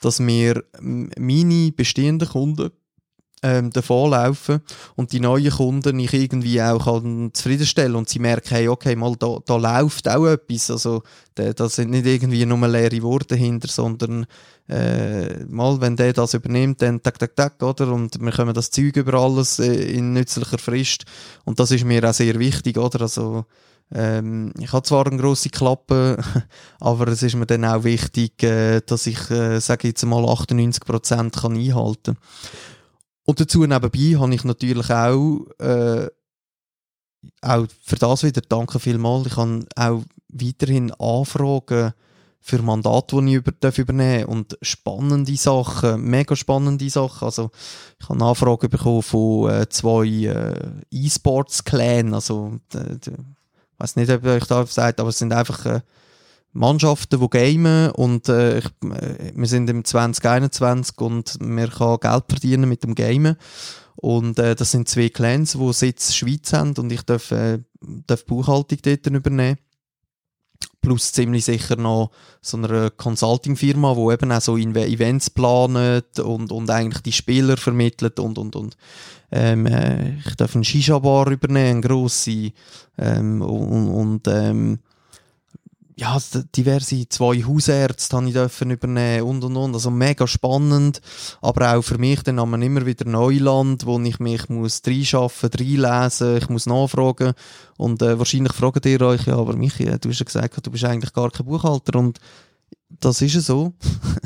dass mir meine bestehenden Kunden ähm, davonlaufen und die neuen Kunden ich irgendwie auch kann zufriedenstellen und sie merken, hey, okay, mal da, da läuft auch etwas, also da, da sind nicht irgendwie nur leere Worte dahinter, sondern äh, mal, wenn der das übernimmt, dann tak, tak, tak, oder? Und wir können das Zeug über alles äh, in nützlicher Frist und das ist mir auch sehr wichtig, oder? Also ähm, ich habe zwar eine grosse Klappe, aber es ist mir dann auch wichtig, äh, dass ich, äh, sage jetzt mal, 98% kann einhalten Und dazu nebenbei habe ich natürlich auch, äh, auch für das wieder, danke vielmals, ich habe auch weiterhin Anfragen für Mandate, die ich über, darf übernehmen und spannende Sachen, mega spannende Sachen. Also ich habe Anfragen bekommen von äh, zwei äh, E-Sports-Clan, also weiß nicht, ob ich da sagt, aber es sind einfach äh, Mannschaften, die gamen und äh, ich, äh, wir sind im 2021 und man kann Geld verdienen mit dem Gamen und äh, das sind zwei Clans, die Sitz Schweiz haben und ich darf, äh, darf Buchhaltung dort übernehmen plus ziemlich sicher noch so eine Consulting-Firma, wo eben auch so Events planet und, und eigentlich die Spieler vermittelt und, und, und. Ähm, äh, ich darf eine Shisha-Bar übernehmen, eine grosse, ähm, und, und ähm, ja, diverse zwei Hausärzte habe ich dürfen übernehmen und und und. Also mega spannend, aber auch für mich dann haben wir immer wieder Neuland, wo ich mich muss reinschaffen, reinlesen, ich muss nachfragen und äh, wahrscheinlich fragen ihr euch, ja, aber Michi, du hast ja gesagt, du bist eigentlich gar kein Buchhalter und das ist ja so.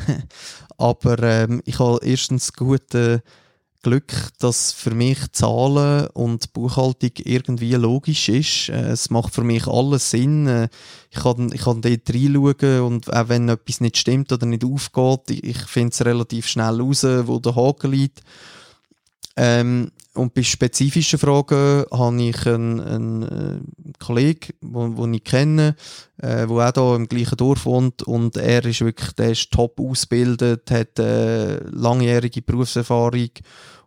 aber ähm, ich habe erstens gute Glück, dass für mich Zahlen und Buchhaltung irgendwie logisch ist. Äh, es macht für mich alles Sinn. Äh, ich kann, ich kann dort reinschauen und auch wenn etwas nicht stimmt oder nicht aufgeht, ich, ich finde es relativ schnell raus, wo der Haken liegt. Ähm, und bei spezifischen Fragen habe ich einen, einen äh, Kollegen, den ich kenne, äh, der auch hier im gleichen Dorf wohnt und er ist wirklich, der ist top ausgebildet, hat äh, langjährige Berufserfahrung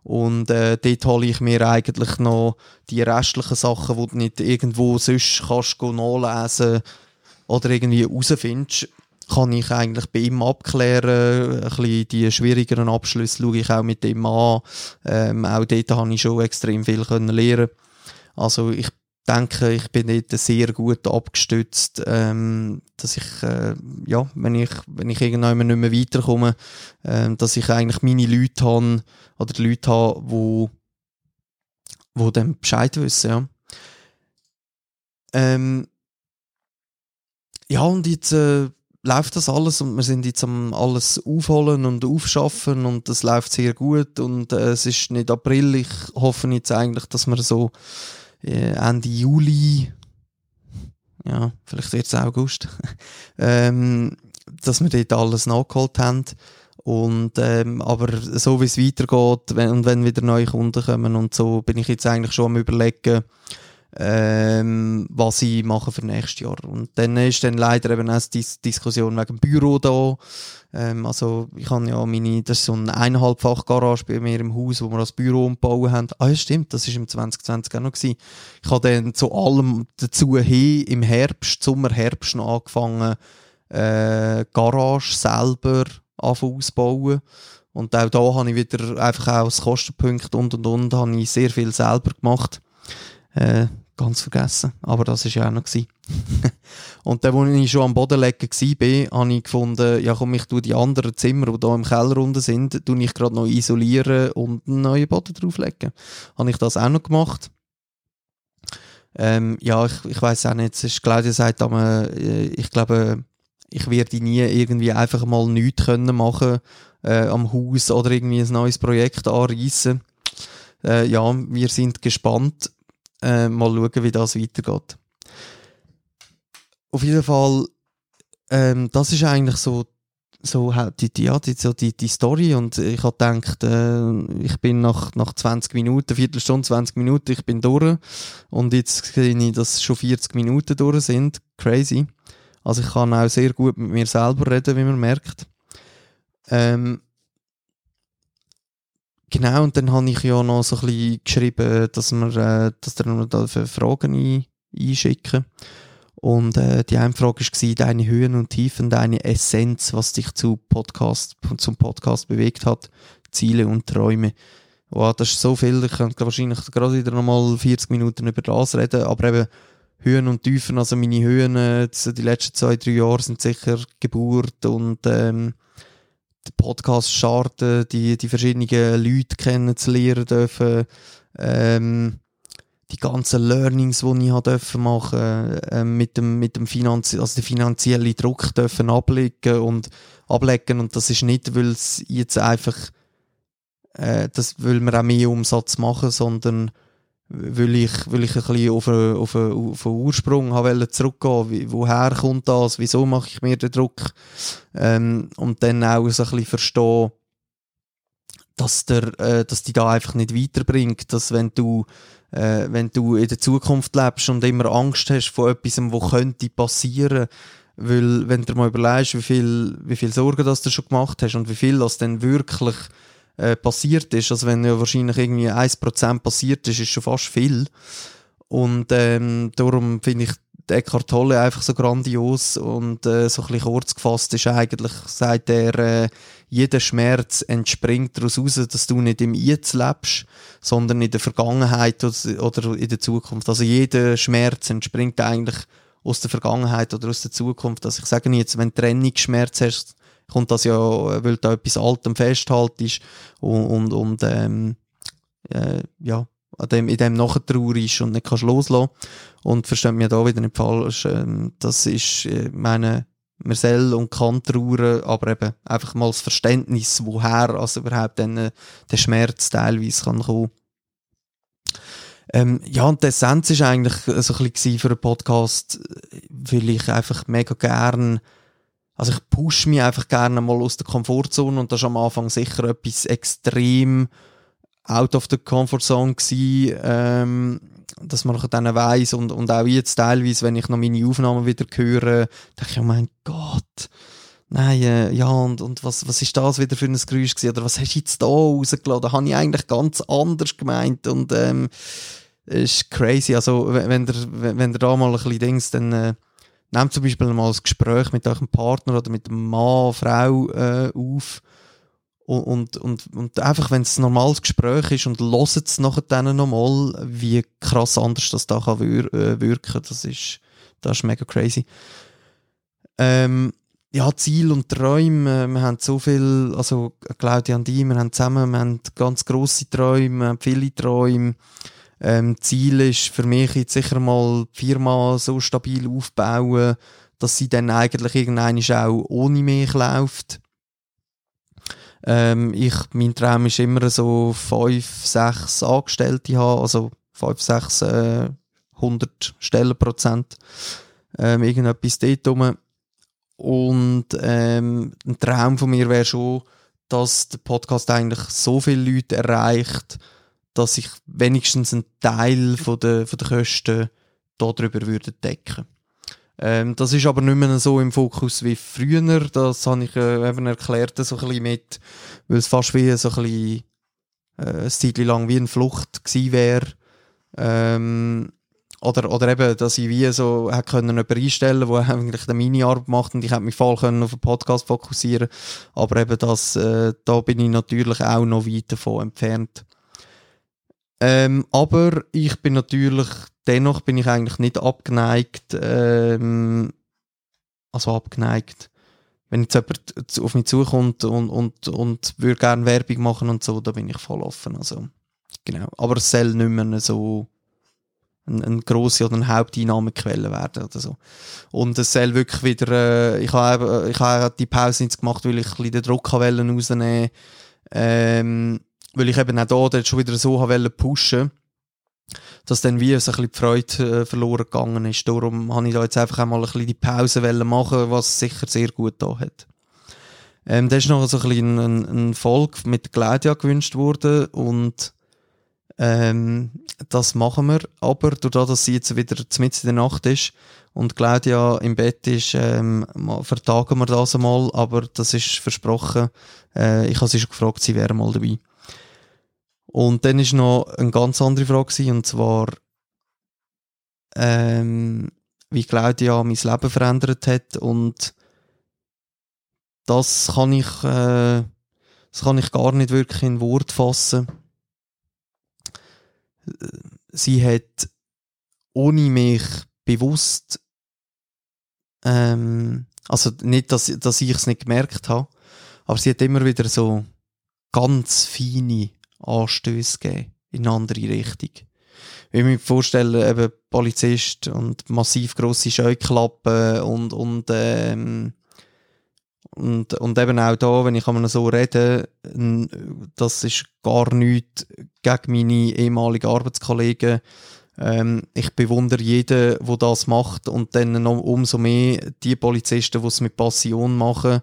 und äh, dort hole ich mir eigentlich noch die restlichen Sachen, die du nicht irgendwo sonst kannst nachlesen oder irgendwie herausfindest, kann ich eigentlich bei ihm abklären. Ein bisschen die schwierigeren Abschlüsse schaue ich auch mit ihm an. Ähm, auch dort habe ich schon extrem viel lernen. Also ich denke, ich bin dort sehr gut abgestützt, ähm, dass ich, äh, ja, wenn ich, wenn ich irgendwann nicht mehr weiterkomme, äh, dass ich eigentlich meine Leute habe, oder Leute habe, wo, wo dann Bescheid wissen, ja. Ähm, ja, und jetzt äh, läuft das alles und wir sind jetzt am alles aufholen und aufschaffen und das läuft sehr gut und äh, es ist nicht April, ich hoffe jetzt eigentlich, dass wir so Ende Juli, ja, vielleicht wird es August, ähm, dass wir dort alles nachgeholt haben. Und, ähm, aber so wie es weitergeht wenn, und wenn wieder neue Kunden kommen und so, bin ich jetzt eigentlich schon am überlegen, ähm, was ich mache für nächstes Jahr. Und dann ist dann leider eben auch die Diskussion wegen dem Büro da. Ähm, also ich habe ja meine, das ist so eine eineinhalbfach Garage bei mir im Haus, wo wir das Büro umbauen haben. Ah ja, stimmt, das ist im 2020 auch noch gewesen. Ich habe dann zu allem dazu hin im Herbst, Sommer, Herbst noch angefangen, äh, Garage selber ausbauen. Und auch da habe ich wieder einfach auch als Kostenpunkt und und und habe ich sehr viel selber gemacht. Äh, ganz vergessen. Aber das war ja auch noch. und dann, als ich schon am Boden legen war, habe ich gefunden, ja komm, ich tue die anderen Zimmer, die hier im Keller unten sind, tue ich gerade noch isolieren und einen neuen Boden drauflegen. Habe ich das auch noch gemacht. Ähm, ja, ich, ich weiß auch nicht, es ist, Claudia sagt, aber, äh, ich glaube, ich werde nie irgendwie einfach mal nichts können machen äh, am Haus oder irgendwie ein neues Projekt anreißen. Äh, ja, wir sind gespannt äh, mal schauen, wie das weitergeht. Auf jeden Fall, ähm, das ist eigentlich so so die, die, die, so die, die Story und ich habe gedacht, äh, ich bin nach, nach 20 Minuten, Viertelstunde, 20 Minuten, ich bin durch und jetzt sehe ich, dass schon 40 Minuten durch sind. Crazy. Also ich kann auch sehr gut mit mir selber reden, wie man merkt. Ähm, genau, und dann habe ich ja noch so ein bisschen geschrieben, dass wir, äh, dass wir noch Fragen ein, einschicken und äh, die eine Frage war, deine Höhen und Tiefen, deine Essenz, was dich zu Podcast, zum Podcast bewegt hat, Ziele und Träume. Wow, das ist so viel, ich könnte wahrscheinlich gerade wieder nochmal 40 Minuten über das reden, aber eben Höhen und Tiefen, also meine Höhen, äh, die letzten zwei, drei Jahre sind sicher Geburt und ähm, der Podcast starten, die, die verschiedenen Leute kennenzulernen dürfen, ähm, die ganzen Learnings, die ich dürfen machen äh, mit dem, mit dem Finanz also den finanziellen Druck dürfen ablegen und ablegen. Und das ist nicht, weil es jetzt einfach äh, das will wir auch mehr Umsatz machen, sondern weil ich, weil ich ein bisschen auf, einen, auf, einen, auf einen Ursprung habe zurückgehen Wie, woher kommt das? Wieso mache ich mir den Druck? Ähm, und dann auch so ein bisschen verstehen, dass, der, äh, dass die da einfach nicht weiterbringt, dass wenn du äh, wenn du in der Zukunft lebst und immer Angst hast vor etwas, was könnte passieren, weil wenn du mal überlegst, wie viel, wie viel Sorgen das du schon gemacht hast und wie viel das dann wirklich äh, passiert ist, also wenn ja wahrscheinlich irgendwie 1% passiert ist, ist schon fast viel. Und ähm, darum finde ich Eckhart Tolle einfach so grandios und äh, so ein bisschen kurz gefasst ist eigentlich, sagt er, äh, jeder Schmerz entspringt daraus heraus, dass du nicht im Jetzt lebst, sondern in der Vergangenheit oder in der Zukunft. Also jeder Schmerz entspringt eigentlich aus der Vergangenheit oder aus der Zukunft. Also ich sage jetzt, wenn du Trennungsschmerz hast, kommt das ja, weil da etwas Altem festhaltest und, und, und ähm, äh, ja, an dem, in dem nachher traurig ist und nicht kannst loslassen. Und versteht mir da wieder nicht falsch, ähm, das ist, äh, meine, soll und kann trauern, aber eben einfach mal das Verständnis, woher also überhaupt dann, äh, der Schmerz teilweise kann kommen. Ähm, ja, und die Essenz ist eigentlich so ein bisschen für einen Podcast, weil ich einfach mega gern, also ich push mich einfach gerne mal aus der Komfortzone und das ist am Anfang sicher etwas extrem out of the comfort zone gewesen, ähm, dass man dann weiss und, und auch jetzt teilweise, wenn ich noch meine Aufnahmen wieder höre, denke ich, oh mein Gott, nein, äh, ja, und, und was, was ist das wieder für ein Geräusch gewesen? Oder was hast du jetzt da rausgeladen? Habe ich eigentlich ganz anders gemeint und, ähm, ist crazy. Also, wenn ihr, wenn da mal ein bisschen denkst, dann, äh, nehmt zum Beispiel mal ein Gespräch mit eurem Partner oder mit einem Mann, Frau, äh, auf und, und, und einfach, wenn es ein normales Gespräch ist und loset es nachher dann nochmal, wie krass anders das da kann wir, äh, wirken, das ist, das ist mega crazy. Ähm, ja, Ziel und Träume, wir haben so viel, also Claudia und ich, wir haben zusammen, wir haben ganz grosse Träume, viele Träume. Ähm, Ziel ist für mich jetzt sicher mal die Firma so stabil aufbauen, dass sie dann eigentlich irgendwann auch ohne mich läuft. Ähm, ich, mein Traum ist immer so fünf, sechs Angestellte haben, also fünf, sechs, äh, 100 Stellenprozent, ähm, irgendetwas dort rum. Und ähm, ein Traum von mir wäre schon, dass der Podcast eigentlich so viele Leute erreicht, dass ich wenigstens einen Teil von der, von der Kosten darüber würde decken ähm, das ist aber nicht mehr so im Fokus wie früher. Das habe ich äh, eben erklärt, so ein bisschen mit, weil es fast wie so ein bisschen äh, Zeit lang wie eine Flucht gewesen wäre. Ähm, oder, oder eben, dass ich wie so können jemanden einstellen der eigentlich eine Mini-Arbeit macht und ich hätte mich voll können auf den Podcast fokussieren Aber eben das, äh, da bin ich natürlich auch noch weit davon entfernt. Ähm, aber ich bin natürlich, dennoch bin ich eigentlich nicht abgeneigt, ähm, also abgeneigt. Wenn jetzt jemand auf mich zukommt und, und, und würde gerne Werbung machen und so, da bin ich voll offen. Also, genau. Aber es soll nicht mehr so eine, eine grosse oder eine Haupteinnahmequelle werden oder so. Und es soll wirklich wieder, äh, ich habe ich habe die Pause jetzt gemacht, weil ich ein bisschen den Druck rausnehmen wollte. Ähm, weil ich eben auch da schon wieder so wollte pushen, dass dann wie so ein bisschen die Freude äh, verloren gegangen ist. Darum habe ich da jetzt einfach einmal ein bisschen die Pause machen, was sicher sehr gut da hat. Ähm, da ist noch so ein bisschen ein, ein Volk mit Claudia gewünscht worden und ähm, das machen wir. Aber dadurch, dass sie jetzt wieder mitten in der Nacht ist und Claudia im Bett ist, ähm, vertagen wir das einmal. Aber das ist versprochen. Äh, ich habe sie schon gefragt, sie wäre mal dabei. Und dann ist noch eine ganz andere Frage und zwar, ähm, wie Claudia mein Leben verändert hat und das kann ich, äh, das kann ich gar nicht wirklich in Wort fassen. Sie hat ohne mich bewusst, ähm, also nicht, dass, dass ich es nicht gemerkt habe, aber sie hat immer wieder so ganz feine Anstöße gegeben in eine andere Richtung. Ich mir vorstelle, eben Polizist und massiv grosse Scheuklappen und, und, ähm, und, und eben auch da, wenn ich kann so reden, das ist gar nichts gegen meine ehemaligen Arbeitskollegen. Ähm, ich bewundere jeden, der das macht und dann noch umso mehr die Polizisten, die es mit Passion machen.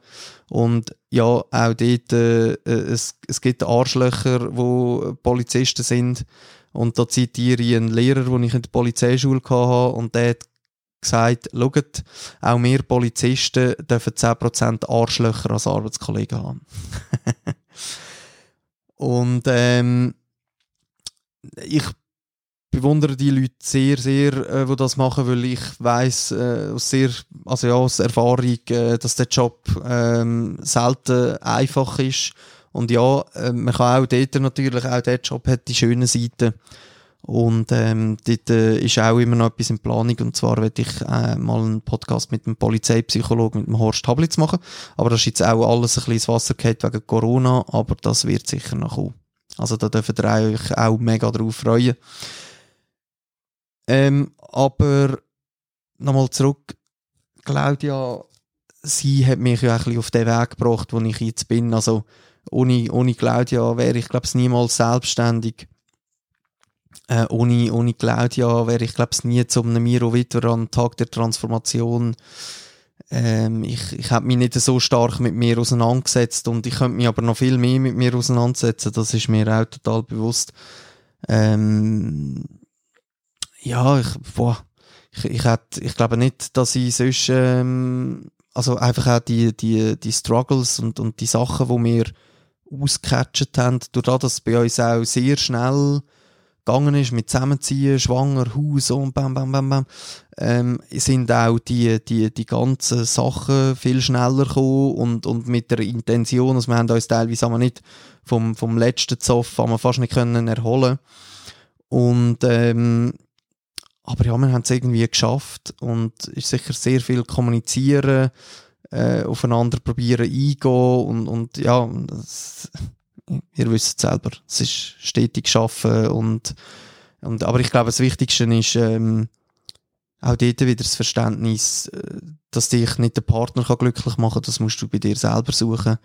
Und ja, auch dort, äh, es, es gibt Arschlöcher, die Polizisten sind. Und da zitiere ich einen Lehrer, den ich in der Polizeischule hatte, und der hat gesagt, schaut, auch wir Polizisten dürfen 10% Arschlöcher als Arbeitskollegen haben. und ähm, ich bewundere die Leute sehr, sehr, äh, die das machen, weil ich weiß äh, aus sehr, also ja, aus Erfahrung, äh, dass der Job ähm, selten einfach ist. Und ja, äh, man kann auch dort natürlich, auch der Job hat die schönen Seiten. Und ähm, dort äh, ist auch immer noch etwas in Planung. Und zwar werde ich äh, mal einen Podcast mit dem Polizeipsychologen, mit dem Horst Hablitz machen. Aber das ist jetzt auch alles ein bisschen ins Wasser gehalten wegen Corona. Aber das wird sicher noch kommen. Also da dürft ihr euch auch mega drauf freuen. Ähm, aber nochmal zurück. Claudia, sie hat mich ja ein bisschen auf den Weg gebracht, wo ich jetzt bin. Also ohne, ohne Claudia wäre ich, glaube ich, niemals selbstständig äh, ohne, ohne Claudia wäre ich, glaube ich, nie zu einem Miro Witter an Tag der Transformation. Ähm, ich ich habe mich nicht so stark mit mir auseinandergesetzt und ich könnte mich aber noch viel mehr mit mir auseinandersetzen. Das ist mir auch total bewusst. Ähm, ja, ich, boah, ich, ich, hätte, ich glaube nicht, dass ich sonst, ähm, also einfach auch die, die, die Struggles und, und die Sachen, die wir ausgecatcht haben, durch das, dass bei uns auch sehr schnell gegangen ist mit Zusammenziehen, Schwanger, Haus und bam, bam, bam, bam, ähm, sind auch die, die, die ganzen Sachen viel schneller gekommen und, und mit der Intention, also wir haben uns teilweise aber nicht vom, vom letzten Zoff haben wir fast nicht können erholen. Und ähm, aber ja, wir haben es irgendwie geschafft und ist sicher sehr viel kommunizieren, äh, aufeinander probieren eingehen und, und ja, das, ihr wisst es selber, es ist stetig schaffen und, und aber ich glaube, das Wichtigste ist ähm, auch dort wieder das Verständnis, äh, dass dich nicht der Partner kann glücklich machen kann, das musst du bei dir selber suchen.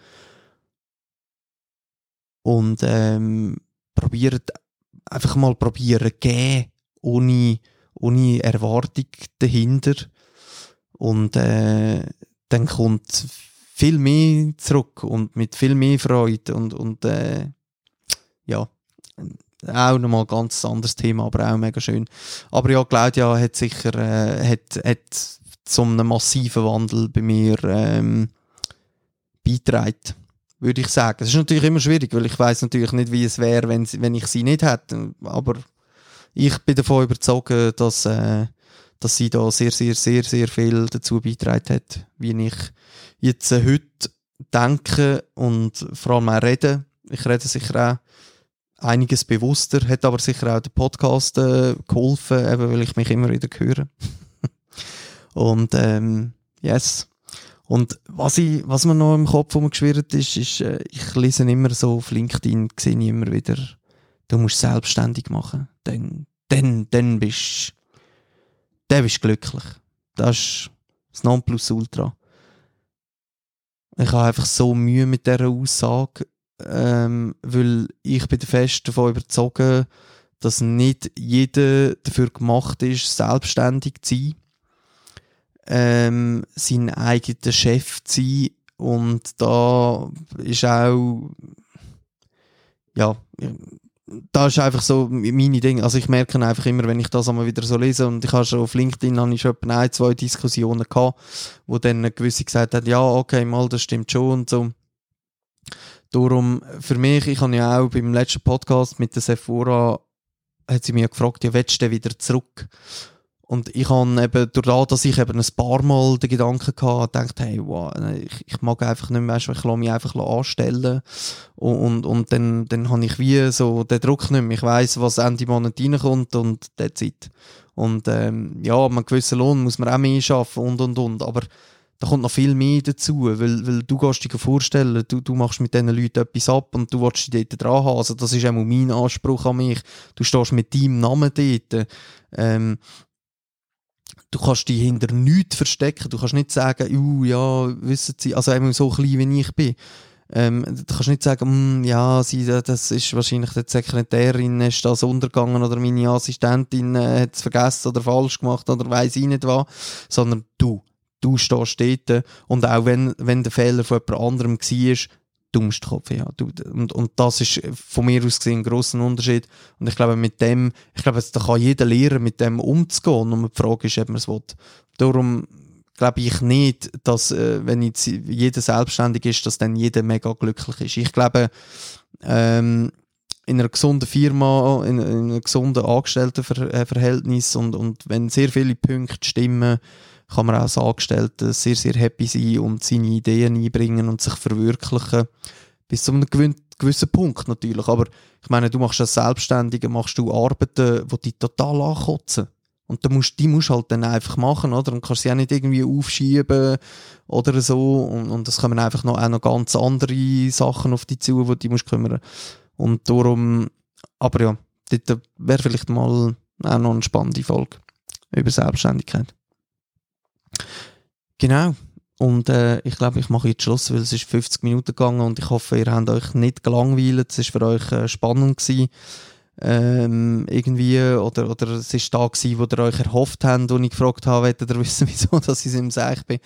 Und ähm, probiert einfach mal probieren, gehen, ohne, ohne Erwartung dahinter. Und äh, dann kommt viel mehr zurück und mit viel mehr Freude und, und äh, ja, auch nochmal ein ganz anderes Thema, aber auch mega schön. Aber ja, Claudia hat sicher äh, hat, hat zu einem massiven Wandel bei mir ähm, beitragen, würde ich sagen. Es ist natürlich immer schwierig, weil ich weiß natürlich nicht, wie es wäre, wenn, wenn ich sie nicht hätte. Aber ich bin davon überzeugt, dass, äh, dass sie da sehr, sehr, sehr, sehr viel dazu beitragen hat, wie ich jetzt äh, heute denke und vor allem auch reden. Ich rede sicher auch einiges bewusster, hat aber sicher auch der Podcast äh, geholfen, eben weil ich mich immer wieder höre. und ähm, yes. Und was, ich, was mir noch im Kopf umgeschwirrt ist, ist, äh, ich lese immer so auf LinkedIn, sehe ich immer wieder, du musst selbstständig machen. Dann, dann, dann bist dann bist du glücklich. Das ist das Nonplusultra. Ich habe einfach so Mühe mit dieser Aussage, ähm, weil ich bin fest davon überzeugt, dass nicht jeder dafür gemacht ist, selbstständig zu sein, ähm, sein eigener Chef zu sein und da ist auch, ja, da ist einfach so meine Dinge. Also ich merke einfach immer, wenn ich das einmal wieder so lese und ich habe schon auf LinkedIn habe ich schon ein, zwei Diskussionen gehabt, wo dann gewisse gesagt haben, ja, okay, mal, das stimmt schon und so. Darum, für mich, ich habe ja auch beim letzten Podcast mit der Sephora, hat sie mich gefragt, ja, willst du wieder zurück? Und ich habe eben, durch das, dass ich eben ein paar Mal den Gedanken hatte, gedacht, hey, wow, ich, ich mag einfach nicht mehr, ich lasse mich einfach anstellen. Und, und, und dann, dann habe ich wie so den Druck nicht mehr. Ich weiss, was Ende Monat reinkommt und der Zeit. Und, ähm, ja, einen gewissen Lohn muss man auch mehr schaffen und, und, und. Aber da kommt noch viel mehr dazu, weil, weil du gehst dir vorstellen, du, du machst mit diesen Leuten etwas ab und du willst dich dort dran haben. Also das ist auch mein Anspruch an mich. Du stehst mit deinem Namen dort. Ähm, du kannst dich hinter nichts verstecken. Du kannst nicht sagen, uh, ja, wissen Sie, also eben so klein wie ich bin. Ähm, du kannst nicht sagen, mm, ja, sie, das ist wahrscheinlich die Sekretärin, ist das untergegangen oder meine Assistentin äh, hat es vergessen oder falsch gemacht oder weiß ich nicht was, sondern du. Du stehst dort und auch wenn, wenn der Fehler von jemand anderem war, Dummstkopf, ja. Und, und das ist von mir aus gesehen ein grosser Unterschied. Und ich glaube, mit dem, ich glaube, da kann jeder lernen, mit dem umzugehen. Und die Frage ist, ob man es will. Darum glaube ich nicht, dass, äh, wenn jetzt jeder selbstständig ist, dass dann jeder mega glücklich ist. Ich glaube, ähm, in einer gesunden Firma, in, in einem gesunden Angestelltenverhältnis und, und wenn sehr viele Punkte stimmen, kann man als Angestellter sehr, sehr happy sein und seine Ideen einbringen und sich verwirklichen. Bis zu einem gewissen Punkt natürlich. Aber ich meine, du machst als Selbstständiger, machst du Arbeiten, die dich total ankotzen. Und da musst, die musst du halt dann einfach machen, oder? Und kannst sie auch nicht irgendwie aufschieben oder so. Und, und es kommen einfach noch, auch noch ganz andere Sachen auf dich zu, die du musst kümmern. Und darum, aber ja, dort wäre vielleicht mal auch noch eine spannende Folge über Selbstständigkeit. Genau. Und äh, ich glaube, ich mache jetzt Schluss, weil es ist 50 Minuten gegangen und ich hoffe, ihr habt euch nicht gelangweilt. Es war für euch äh, spannend gewesen. Ähm, irgendwie, oder, oder es ist da gewesen, wo ihr euch erhofft habt und ich gefragt habe, wollt ihr wissen, wieso dass ich im Seich bin.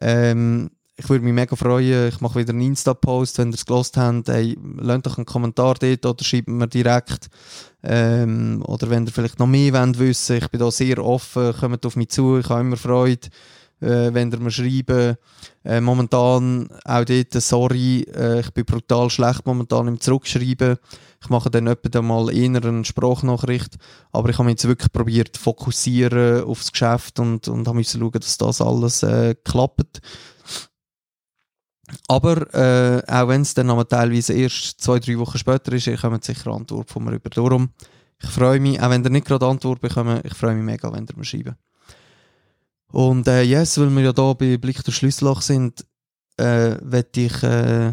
Ähm, ich würde mich mega freuen. Ich mache wieder einen Insta-Post, wenn ihr es gelost habt. Hey, lasst doch einen Kommentar dort oder schreibt mir direkt. Ähm, oder wenn ihr vielleicht noch mehr wollt wissen, ich bin da sehr offen, kommt auf mich zu, ich habe immer Freude äh, wenn ihr mir schreiben. Äh, momentan auch dort, sorry, äh, ich bin brutal schlecht momentan im Zurückschreiben. Ich mache dann etwa mal eher eine Sprachnachricht, aber ich habe mich jetzt wirklich probiert fokussieren aufs Geschäft und, und habe müssen schauen, dass das alles äh, klappt. Aber äh, auch wenn es dann aber teilweise erst zwei, drei Wochen später ist, ihr kommt sicher Antwort von mir über. Darum, ich freue mich, auch wenn ihr nicht gerade Antwort bekommt, ich freue mich mega, wenn ihr mir schreibt. Und äh, yes, weil wir ja da bei Blick durch Schlüsselloch sind, äh, werde ich äh,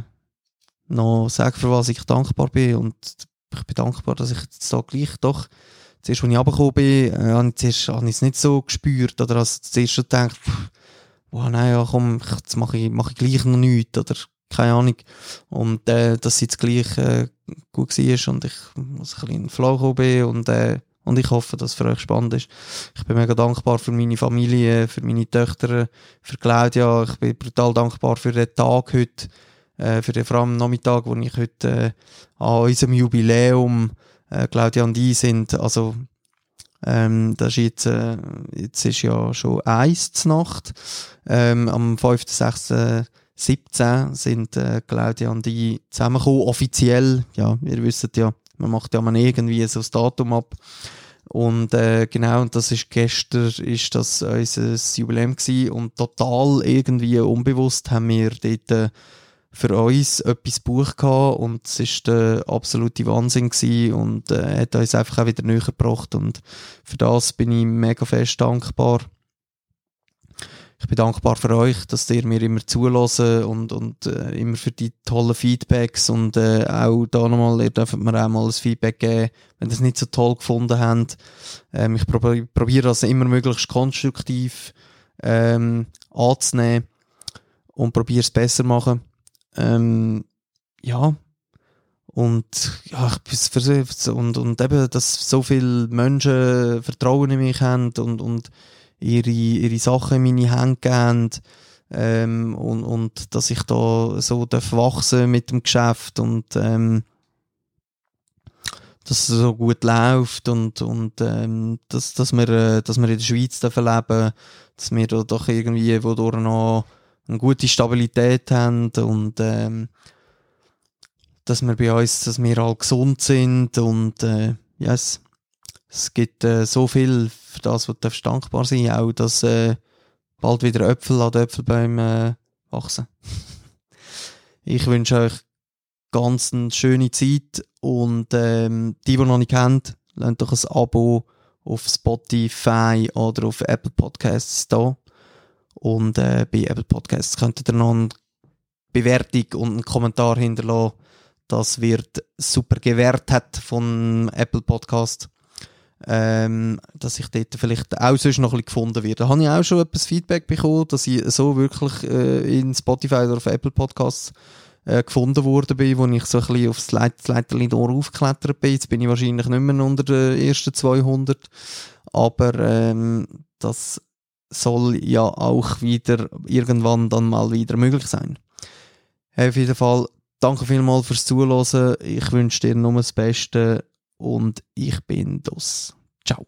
noch sagen, für was ich dankbar bin. Und ich bin dankbar, dass ich jetzt da gleich doch, zuerst, als ich runtergekommen bin, äh, habe ich, ich es nicht so gespürt. Oder als ich zuerst schon gedacht, boah, nein, ja, komm, jetzt mache ich, mache ich gleich noch nichts. Oder keine Ahnung. Und äh, dass es jetzt gleich äh, gut war und ich muss ein bisschen in den Flow gekommen bin und äh, und ich hoffe, dass es für euch spannend ist. Ich bin mega dankbar für meine Familie, für meine Töchter, für Claudia. Ich bin brutal dankbar für den Tag heute, äh, für den vor allem Nachmittag, wo ich heute äh, an unserem Jubiläum, äh, Claudia und ich sind, also ähm, das ist jetzt, äh, jetzt ist ja schon eins zur Nacht. Ähm, am 5., 6., 17 sind äh, Claudia und ich zusammengekommen, offiziell. Ja, ihr wisst ja, man macht ja mal irgendwie so das Datum ab. Und äh, genau, und das ist gestern ist das unser Jubiläum gewesen. Und total irgendwie unbewusst haben wir dort äh, für uns etwas Buch gehabt. Und es ist der absolute Wahnsinn gewesen und äh, hat uns einfach auch wieder näher gebracht. Und für das bin ich mega fest dankbar ich bin dankbar für euch, dass ihr mir immer zulassen und, und äh, immer für die tollen Feedbacks und äh, auch da nochmal, ihr dürft mir auch mal ein Feedback geben, wenn ihr es nicht so toll gefunden habt. Ähm, ich probiere probier das immer möglichst konstruktiv ähm, anzunehmen und probiere es besser machen. Ähm, ja, und ja, ich bin und, und eben, dass so viele Menschen Vertrauen in mich haben und, und ihre, ihre Sachen in meine Hände geben. ähm, und, und dass ich da so darf wachsen mit dem Geschäft und ähm, dass es so gut läuft und, und ähm, dass, dass, wir, äh, dass wir in der Schweiz dürfen leben dass wir da doch irgendwie wodurch noch eine gute Stabilität haben und ähm, dass wir bei uns, dass wir alle gesund sind und äh, yes, es gibt äh, so viel für das, was du dankbar sein auch dass äh, bald wieder Äpfel an den Äpfelbäumen äh, wachsen. ich wünsche euch ganz eine schöne Zeit und ähm, die, die noch nicht kennt, lasst doch ein Abo auf Spotify oder auf Apple Podcasts da. Und äh, bei Apple Podcasts könntet ihr noch eine Bewertung und einen Kommentar hinterlassen. Das wird super gewertet von Apple Podcast ähm, dass ich dort vielleicht auch sonst noch ein gefunden werde. Da habe ich auch schon etwas Feedback bekommen, dass ich so wirklich äh, in Spotify oder auf Apple Podcasts äh, gefunden worden bin, wo ich so ein bisschen aufs Leit Leiterli aufgeklettert bin. Jetzt bin ich wahrscheinlich nicht mehr unter den ersten 200, aber ähm, das soll ja auch wieder irgendwann dann mal wieder möglich sein. Auf jeden Fall, danke vielmals fürs Zuhören. Ich wünsche dir nur das Beste und ich bin das. Ciao.